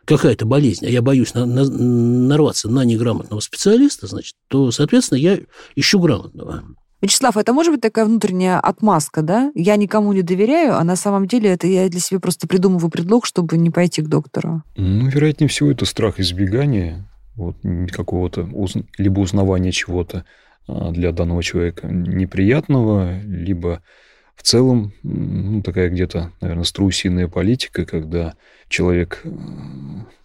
какая-то болезнь, а я боюсь на, на, нарваться на неграмотного специалиста, значит, то, соответственно, я ищу грамотного. Вячеслав, это может быть такая внутренняя отмазка, да? Я никому не доверяю, а на самом деле это я для себя просто придумываю предлог, чтобы не пойти к доктору. Ну, вероятнее всего, это страх избегания вот, какого-то, либо узнавания чего-то а, для данного человека неприятного, либо в целом ну, такая где-то, наверное, страусиная политика, когда человек, э,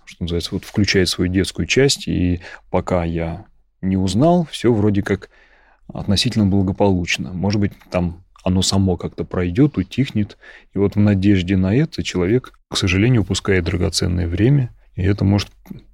что называется, вот включает свою детскую часть, и пока я не узнал, все вроде как относительно благополучно. Может быть, там оно само как-то пройдет, утихнет. И вот в надежде на это человек, к сожалению, упускает драгоценное время. И это может...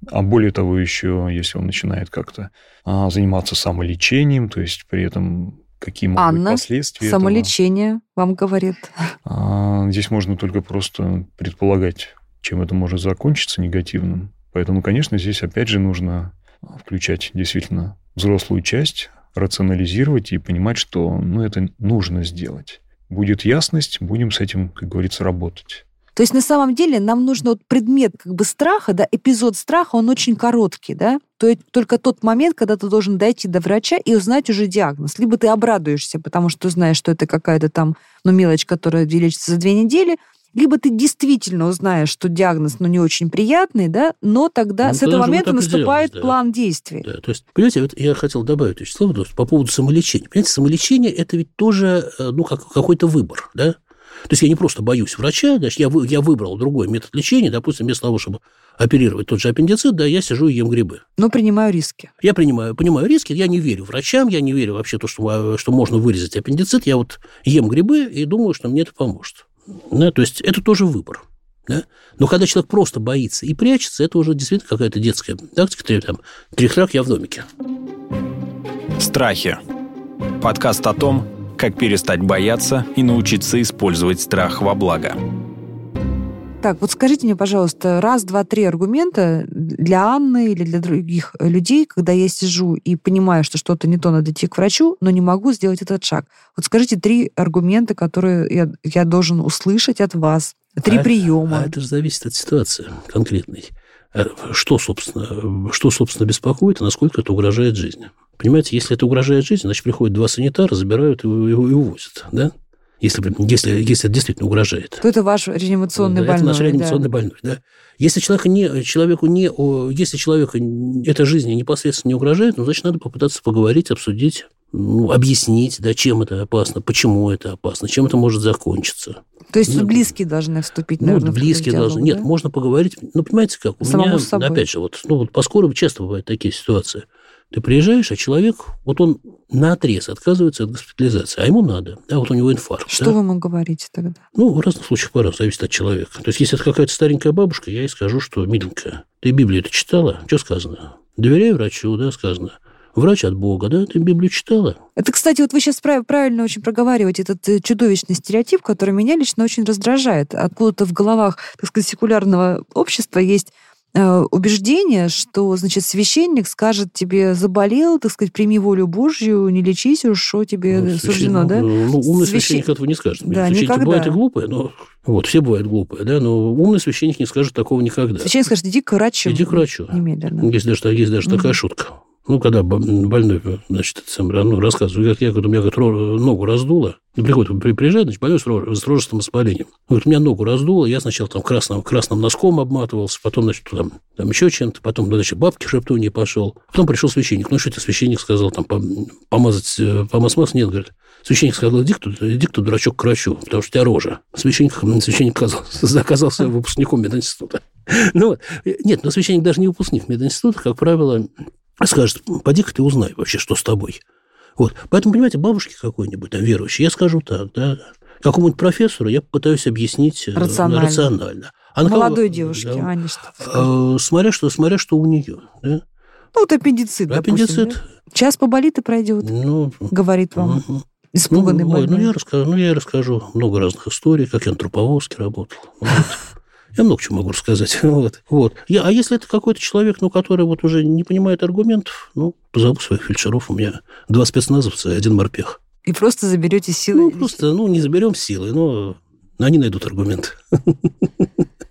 А более того, еще, если он начинает как-то а, заниматься самолечением, то есть при этом какие могут Анна, быть последствия самолечение этого. вам говорит. А, здесь можно только просто предполагать, чем это может закончиться негативным. Поэтому, конечно, здесь опять же нужно включать действительно взрослую часть, рационализировать и понимать, что ну, это нужно сделать. Будет ясность, будем с этим, как говорится, работать. То есть на самом деле нам нужно вот предмет как бы страха, да, эпизод страха, он очень короткий, да? То есть только тот момент, когда ты должен дойти до врача и узнать уже диагноз. Либо ты обрадуешься, потому что знаешь, что это какая-то там, ну, мелочь, которая лечится за две недели, либо ты действительно узнаешь, что диагноз, ну, не очень приятный, да, но тогда ну, с этого момента наступает да. план действий. Да, то есть, понимаете, вот я хотел добавить слово по поводу самолечения. Понимаете, самолечение – это ведь тоже, э, ну, как, какой-то выбор, да? То есть я не просто боюсь врача, значит, я, я выбрал другой метод лечения, допустим, вместо того, чтобы оперировать тот же аппендицит, да, я сижу и ем грибы. Но принимаю риски. Я принимаю, понимаю риски, я не верю врачам, я не верю вообще то, что, что можно вырезать аппендицит, я вот ем грибы и думаю, что мне это поможет. Да, то есть это тоже выбор. Да? Но когда человек просто боится и прячется, это уже действительно какая-то детская тактика, там, трихрак я в домике. Страхи. Подкаст о том, как перестать бояться и научиться использовать страх во благо. Так, вот скажите мне, пожалуйста, раз, два, три аргумента для Анны или для других людей, когда я сижу и понимаю, что что-то не то, надо идти к врачу, но не могу сделать этот шаг. Вот скажите три аргумента, которые я, я должен услышать от вас. Три а приема. а это же зависит от ситуации конкретной. Э, что, собственно, что, собственно, беспокоит и насколько это угрожает жизни. Понимаете, если это угрожает жизни, значит, приходят два санитара, забирают его и увозят, да? Если, если, если это действительно угрожает. То это ваш реанимационный да, больной. Это наш реанимационный да. больной, да. Если человеку не, человеку не, если человеку эта жизнь непосредственно не угрожает, ну, значит, надо попытаться поговорить, обсудить, ну, объяснить, да, чем это опасно, почему это опасно, чем это может закончиться. То есть ну, близкие должны вступить, ну, наверное, близкие диалог, должны. Да? Нет, можно поговорить. Ну, понимаете, как? У Самому меня, собой. опять же, вот, ну, вот по скорому часто бывают такие ситуации. Ты приезжаешь, а человек, вот он на отрез отказывается от госпитализации, а ему надо, да, вот у него инфаркт. Что да? вы ему говорите тогда? Ну, в разных случаях по-разному, зависит от человека. То есть, если это какая-то старенькая бабушка, я ей скажу, что, миленькая, ты Библию это читала? Что сказано? Доверяй врачу, да, сказано. Врач от Бога, да? Ты Библию читала? Это, кстати, вот вы сейчас правильно очень проговариваете этот э, чудовищный стереотип, который меня лично очень раздражает. Откуда-то в головах, так сказать, секулярного общества есть убеждение, что, значит, священник скажет тебе, заболел, так сказать, прими волю Божью, не лечись уж, что тебе ну, суждено, да? Ну, умный Священ... священник этого не скажет. Да, Священники никогда. бывают и глупые, но... Вот, все бывают глупые, да, но умный священник не скажет такого никогда. Священник скажет, иди к врачу. Иди к врачу. Немедленно. Есть даже, есть даже угу. такая шутка. Ну, когда больной, значит, сам, ну, рассказывает, я, говорю, у меня говорит, ногу раздуло, приходит, приезжает, значит, больной с рожественным воспалением. Говорит, у меня ногу раздуло, я сначала там красным, красным носком обматывался, потом, значит, там, там еще чем-то, потом, значит, бабки шептуньи пошел. Потом пришел священник. Ну, что это священник сказал, там, помазать, э, помазать масло? Нет, говорит, Священник сказал, иди кто, иди кто дурачок, к врачу, потому что у тебя рожа. Священник, священник оказался, оказался выпускником мединститута. Ну, нет, но священник даже не выпускник мединститута, как правило, скажет, поди-ка ты узнай вообще, что с тобой. Вот. Поэтому, понимаете, бабушке какой-нибудь там верующей, я скажу так, да, какому-нибудь профессору я попытаюсь объяснить э, рационально. рационально. А Молодой девушке, да, Аня, что э, смотря, что, смотря что у нее. Да? Ну, вот аппендицит, Аппендицит. Допустим, да? Час поболит и пройдет, ну, говорит вам. Угу. Испуганный ну, ой, ну, я расскажу, ну, я расскажу много разных историй, как я на Труповозке работал. Вот. Я много чего могу рассказать. Вот. Вот. Я, а если это какой-то человек, ну, который вот уже не понимает аргументов, ну, позову своих фельдшеров. У меня два спецназовца и один морпех. И просто заберете силы? Ну, просто, ну, не заберем силы, но они найдут аргумент.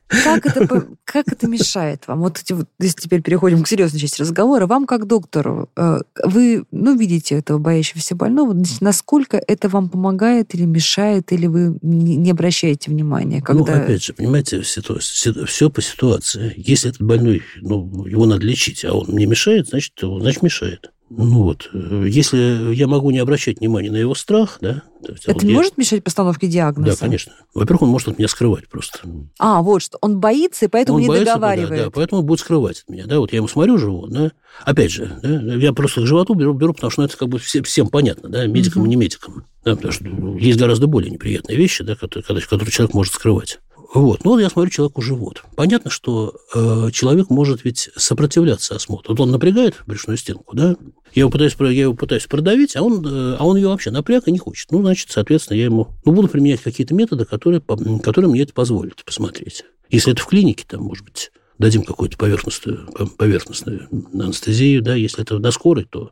Как это, как это мешает вам? Вот, если теперь переходим к серьезной части разговора, вам как доктору, э, вы ну, видите этого боящегося больного, насколько это вам помогает или мешает, или вы не обращаете внимания? Ну, когда... Ну, опять же, понимаете, все по ситуации. Если этот больной, ну, его надо лечить, а он не мешает, значит, значит мешает. Ну вот, э, если я могу не обращать внимания на его страх, да. Это вот не я... может мешать постановке диагноза? Да, конечно. Во-первых, он может от меня скрывать просто. А, вот что, он боится, и поэтому он не боится, договаривает. Да, да, поэтому будет скрывать от меня, да. Вот я ему смотрю живот, да. Опять же, да, я просто к животу беру, беру потому что ну, это как бы всем, всем понятно, да, медикам угу. и не медикам. Да, потому что есть гораздо более неприятные вещи, да, которые, которые человек может скрывать. Вот. Ну, я смотрю человеку живот. Понятно, что э, человек может ведь сопротивляться осмотру. Вот он напрягает брюшную стенку, да? Я его пытаюсь, я его пытаюсь продавить, а он, э, а он ее вообще напряг и не хочет. Ну, значит, соответственно, я ему ну, буду применять какие-то методы, которые, которые мне это позволят посмотреть. Если это в клинике, там, может быть, дадим какую-то поверхностную, поверхностную анестезию, да, если это на скорой, то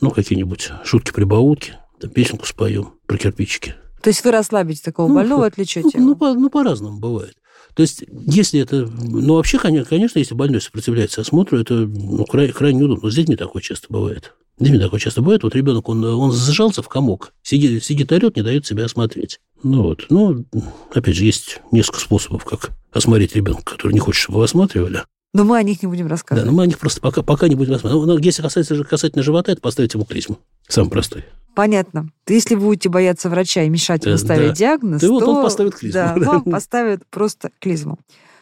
ну, какие-нибудь шутки-прибаутки, там, песенку споем про кирпичики. То есть вы расслабите такого ну, больного, отвлечете ну, ну, по, ну, по-разному бывает. То есть, если это... Ну, вообще, конечно, если больной сопротивляется осмотру, это ну, крайне, крайне удобно. Но с детьми такое часто бывает. С детьми такое часто бывает. Вот ребенок, он, он зажался в комок, сидит, сидит орет, не дает себя осмотреть. Ну, вот. Ну, опять же, есть несколько способов, как осмотреть ребенка, который не хочет, чтобы его осматривали. Но мы о них не будем рассказывать. Да, но мы о них просто пока, пока не будем рассматривать. Ну, если касается, касательно живота, это поставить ему клизму. Самый простой. Понятно. Если вы будете бояться врача и мешать ему ставить да. диагноз, то, то вот он поставит клизму. Да, вам поставят просто клизму.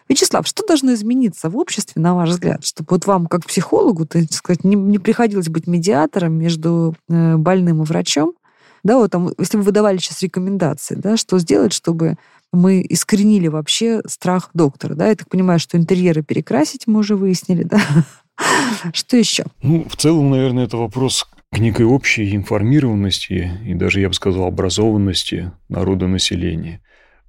Вячеслав, что должно измениться в обществе, на ваш взгляд, чтобы вот вам, как психологу, так сказать, не, не приходилось быть медиатором между э, больным и врачом? Да, вот там, если вы выдавали сейчас рекомендации, да, что сделать, чтобы мы искоренили вообще страх доктора, да? Я так понимаю, что интерьеры перекрасить мы уже выяснили, да? Что еще? Ну, в целом, наверное, это вопрос к некой общей информированности и даже, я бы сказал, образованности народа населения.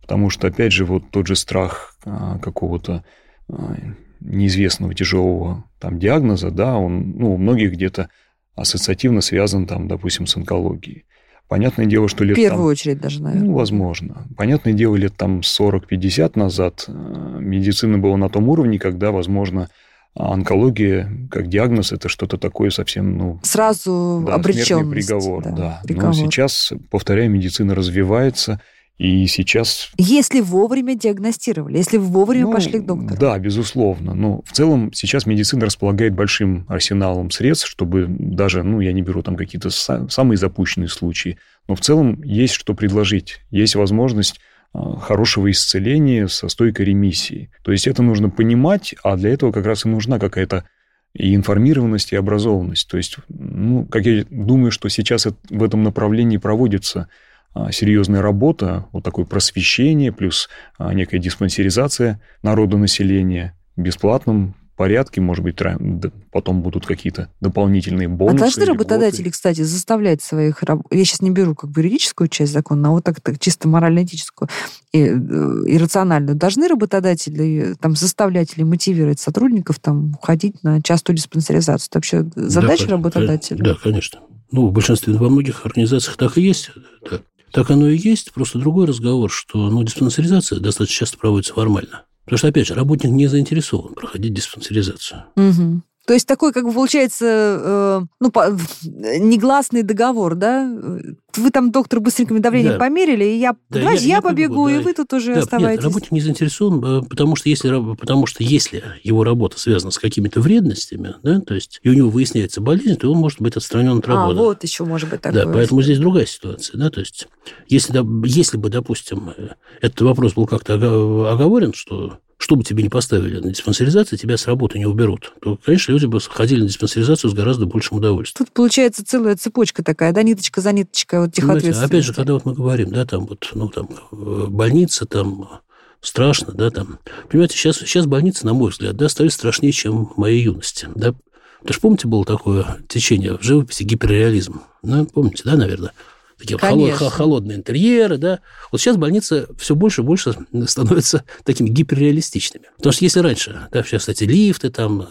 Потому что, опять же, вот тот же страх а, какого-то а, неизвестного тяжелого там диагноза, да, он ну, у многих где-то ассоциативно связан, там, допустим, с онкологией. Понятное дело, что лет... В первую там, очередь даже, наверное. Ну, возможно. Понятное дело, лет там 40-50 назад э, медицина была на том уровне, когда, возможно, онкология как диагноз это что-то такое совсем, ну... Сразу да, обреченность. приговор, да. да. Приговор. Но сейчас, повторяю, медицина развивается, и сейчас... Если вовремя диагностировали, если вовремя ну, пошли к доктору. Да, безусловно. Но в целом сейчас медицина располагает большим арсеналом средств, чтобы даже, ну, я не беру там какие-то самые запущенные случаи, но в целом есть что предложить. Есть возможность а, хорошего исцеления со стойкой ремиссии. То есть это нужно понимать, а для этого как раз и нужна какая-то и информированность, и образованность. То есть, ну, как я думаю, что сейчас в этом направлении проводится а, серьезная работа, вот такое просвещение, плюс а, некая диспансеризация народа населения бесплатном порядке, может быть, потом будут какие-то дополнительные а бонусы. А должны работодатели, кстати, заставлять своих... Я сейчас не беру как бы юридическую часть закона, а вот так, так чисто морально-этическую и, э, и рациональную. Должны работодатели там заставлять или мотивировать сотрудников там уходить на частую диспансеризацию? Это вообще задача да, работодателя? Да, конечно. Ну, в большинстве, во многих организациях так и есть. Да. Так оно и есть, просто другой разговор, что ну, диспансеризация достаточно часто проводится формально. Потому что, опять же, работник не заинтересован проходить диспансеризацию. Угу. То есть такой, как бы, получается, э, ну, по, негласный договор, да? Вы там, доктор, быстренько давление да. померили, и я, да, давайте я, я побегу, побегу да. и вы тут уже да, оставайтесь. Нет, работник не заинтересован, э, потому что, если, потому что если его работа связана с какими-то вредностями, да, то есть и у него выясняется болезнь, то он может быть отстранен от а, работы. А, вот еще может быть такое. Да, поэтому здесь другая ситуация, да, то есть если, если бы, допустим, э, этот вопрос был как-то оговорен, что что бы тебе не поставили на диспансеризацию, тебя с работы не уберут, то, конечно, люди бы ходили на диспансеризацию с гораздо большим удовольствием. Тут получается целая цепочка такая, да, ниточка за ниточкой, вот тех Опять же, когда вот мы говорим, да, там вот, ну, там, э, больница, там, страшно, да, там. Понимаете, сейчас, сейчас больницы, на мой взгляд, да, стали страшнее, чем в моей юности, да. Ты же помните, было такое течение в живописи гиперреализм? Ну, помните, да, наверное? Такие Конечно. холодные интерьеры, да. Вот сейчас больницы все больше и больше становятся такими гиперреалистичными. Потому что если раньше, да, сейчас, кстати, лифты там,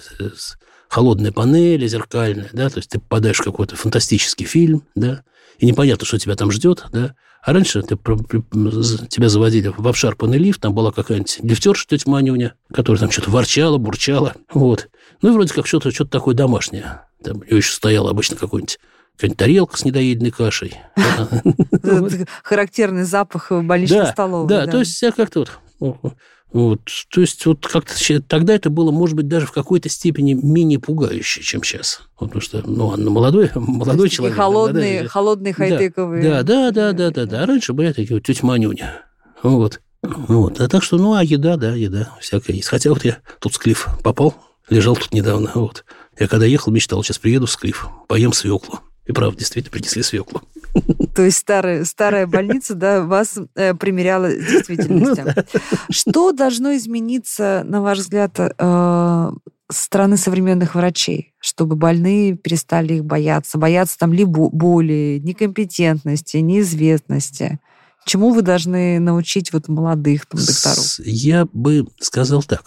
холодные панели зеркальные, да, то есть ты попадаешь в какой-то фантастический фильм, да, и непонятно, что тебя там ждет, да. А раньше ты, тебя заводили в обшарпанный лифт, там была какая-нибудь лифтерша тетя Манюня, которая там что-то ворчала, бурчала, вот. Ну и вроде как что-то что такое домашнее. Там еще стояло обычно какой-нибудь какая-нибудь тарелка с недоеденной кашей. Характерный запах больничной столовой. Да, то есть я как-то вот... Вот, то есть вот как-то тогда это было, может быть, даже в какой-то степени менее пугающе, чем сейчас. Вот, потому что, ну, Анна молодой, молодой человек. Холодные, да, холодные хай-тековые. Да, да, да, да, да, да. А раньше были такие вот тетя Манюня. Вот. Вот. А так что, ну, а еда, да, еда всякая есть. Хотя вот я тут в Клифф попал, лежал тут недавно. Вот. Я когда ехал, мечтал, сейчас приеду в Клифф, поем свеклу. И правда, действительно, принесли свеклу. То есть старая, старая больница да, вас э, примеряла с действительностью. Ну, да. Что должно измениться, на ваш взгляд, э, стороны современных врачей, чтобы больные перестали их бояться? Бояться там либо боли, некомпетентности, неизвестности? Чему вы должны научить вот молодых докторов? Я бы сказал так.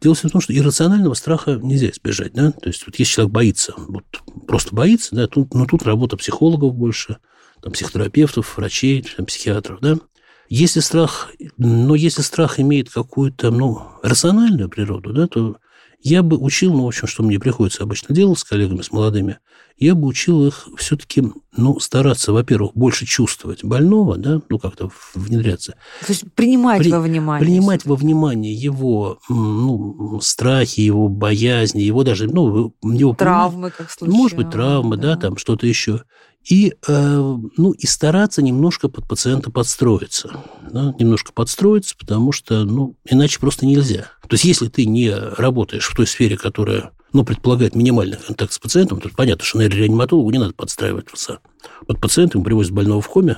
Дело в том, что иррационального страха нельзя избежать. Да? То есть, вот если человек боится, вот просто боится, да, тут, ну, тут работа психологов больше, там, психотерапевтов, врачей, там, психиатров, да. Если страх, но если страх имеет какую-то, ну, рациональную природу, да, то я бы учил, ну, в общем, что мне приходится обычно делать с коллегами, с молодыми, я бы учил их все-таки, ну, стараться, во-первых, больше чувствовать больного, да, ну, как-то внедряться. То есть принимать При, во внимание. Принимать во внимание его, ну, страхи, его боязни, его даже, ну, его... Травмы, как случилось. Может быть, травмы, да, да там что-то еще и, э, ну, и стараться немножко под пациента подстроиться. Да, немножко подстроиться, потому что, ну, иначе просто нельзя. То есть, если ты не работаешь в той сфере, которая, ну, предполагает минимальный контакт с пациентом, то понятно, что нейрореаниматологу не надо подстраиваться. Под пациентом привозят больного в коме,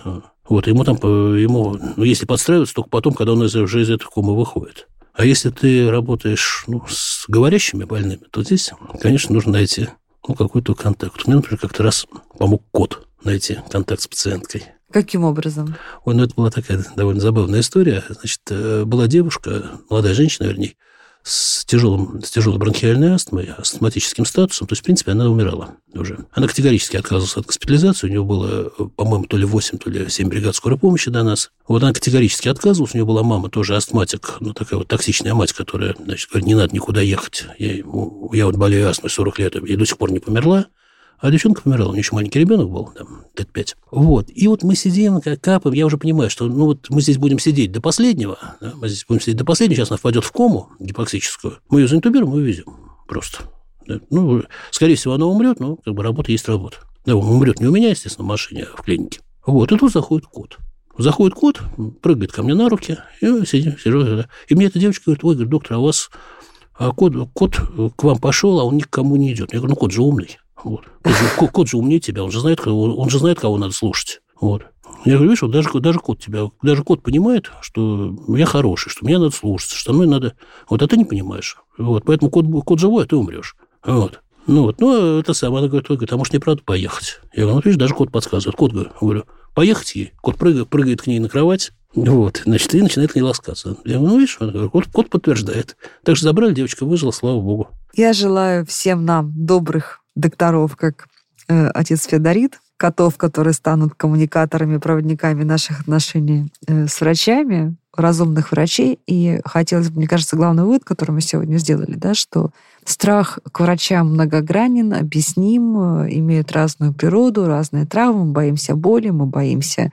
вот, ему там, ему, ну, если подстраиваться, только потом, когда он уже из этой комы выходит. А если ты работаешь ну, с говорящими больными, то здесь, конечно, нужно найти ну, какой-то контакт. Мне, например, как-то раз помог кот найти контакт с пациенткой. Каким образом? Ой, ну, это была такая довольно забавная история. Значит, э, была девушка, молодая женщина, вернее, с, тяжелым, с тяжелой бронхиальной астмой, астматическим статусом. То есть, в принципе, она умирала уже. Она категорически отказывалась от госпитализации. У нее было, по-моему, то ли 8, то ли 7 бригад скорой помощи до нас. Вот она категорически отказывалась. У нее была мама тоже астматик, ну, такая вот токсичная мать, которая, значит, говорит, не надо никуда ехать. Я, я вот болею астмой 40 лет, и до сих пор не померла. А девчонка помирала, у нее еще маленький ребенок был, там, лет пять. Вот. И вот мы сидим, капаем, я уже понимаю, что ну вот мы здесь будем сидеть до последнего, да, мы здесь будем сидеть до последнего, сейчас она впадет в кому гипоксическую, мы ее заинтубируем и увезем просто. Да. Ну, скорее всего, она умрет, но как бы работа есть работа. Да, он умрет не у меня, естественно, в машине, а в клинике. Вот, и тут заходит кот. Заходит кот, прыгает ко мне на руки, и сидим, сижу. И мне эта девочка говорит, ой, говорит, доктор, а у вас а кот, кот к вам пошел, а он никому не идет. Я говорю, ну, кот же умный. Вот. Кот, же, кот же умнее тебя, он же знает, он же знает, кого надо слушать. Вот. Я говорю, видишь, вот даже, даже кот тебя, даже кот понимает, что я хороший, что мне надо слушаться, что мной надо... Вот, а ты не понимаешь. Вот, поэтому кот, кот живой, а ты умрешь. Вот. Ну, вот, ну, это самое. Она говорит, говорит, а может, не правда поехать? Я говорю, ну, видишь, даже кот подсказывает. Кот, говорю, поехать ей. Кот прыгает, прыгает к ней на кровать, вот, значит, и начинает к ней ласкаться. Я говорю, ну, видишь, кот, кот подтверждает. Так что забрали, девочка выжила, слава богу. Я желаю всем нам добрых докторов, как э, отец Федорит, котов, которые станут коммуникаторами, проводниками наших отношений э, с врачами, разумных врачей. И хотелось бы, мне кажется, главный вывод, который мы сегодня сделали, да, что страх к врачам многогранен, объясним, э, имеет разную природу, разные травмы, мы боимся боли, мы боимся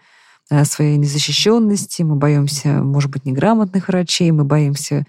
э, своей незащищенности, мы боимся, может быть, неграмотных врачей, мы боимся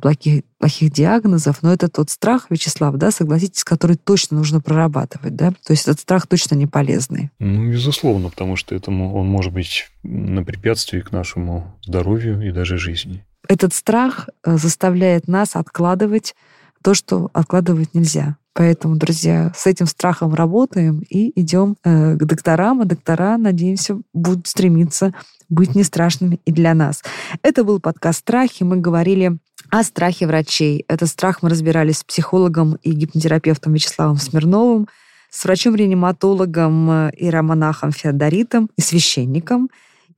плохих, плохих диагнозов, но это тот страх, Вячеслав, да, согласитесь, который точно нужно прорабатывать, да? То есть этот страх точно не полезный. Ну, безусловно, потому что этому он может быть на препятствии к нашему здоровью и даже жизни. Этот страх э, заставляет нас откладывать то, что откладывать нельзя. Поэтому, друзья, с этим страхом работаем и идем э, к докторам, а доктора, надеемся, будут стремиться быть не страшными и для нас. Это был подкаст «Страхи». Мы говорили о страхе врачей. Этот страх мы разбирались с психологом и гипнотерапевтом Вячеславом Смирновым, с врачом-реаниматологом э, и романахом Феодоритом и священником,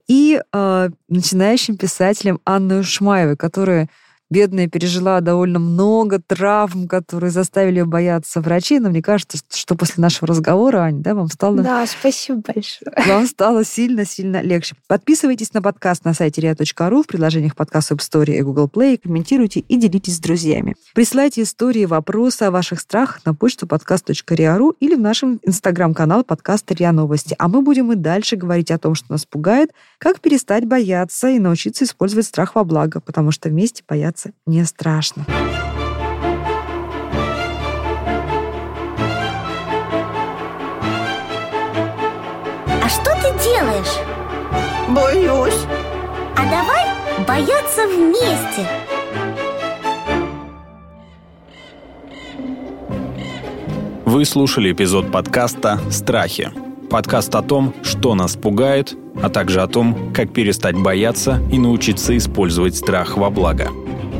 и э, начинающим писателем Анной Шмаевой, которая бедная пережила довольно много травм, которые заставили ее бояться врачей, но мне кажется, что после нашего разговора, Аня, да, вам стало... Да, спасибо большое. Вам стало сильно-сильно легче. Подписывайтесь на подкаст на сайте ria.ru в приложениях подкаст App Store и Google Play, комментируйте и делитесь с друзьями. Присылайте истории, вопросы о ваших страхах на почту подкаст.ria.ru или в нашем инстаграм-канал подкаста РИА Новости. А мы будем и дальше говорить о том, что нас пугает, как перестать бояться и научиться использовать страх во благо, потому что вместе бояться бояться не страшно. А что ты делаешь? Боюсь. А давай бояться вместе. Вы слушали эпизод подкаста «Страхи». Подкаст о том, что нас пугает, а также о том, как перестать бояться и научиться использовать страх во благо –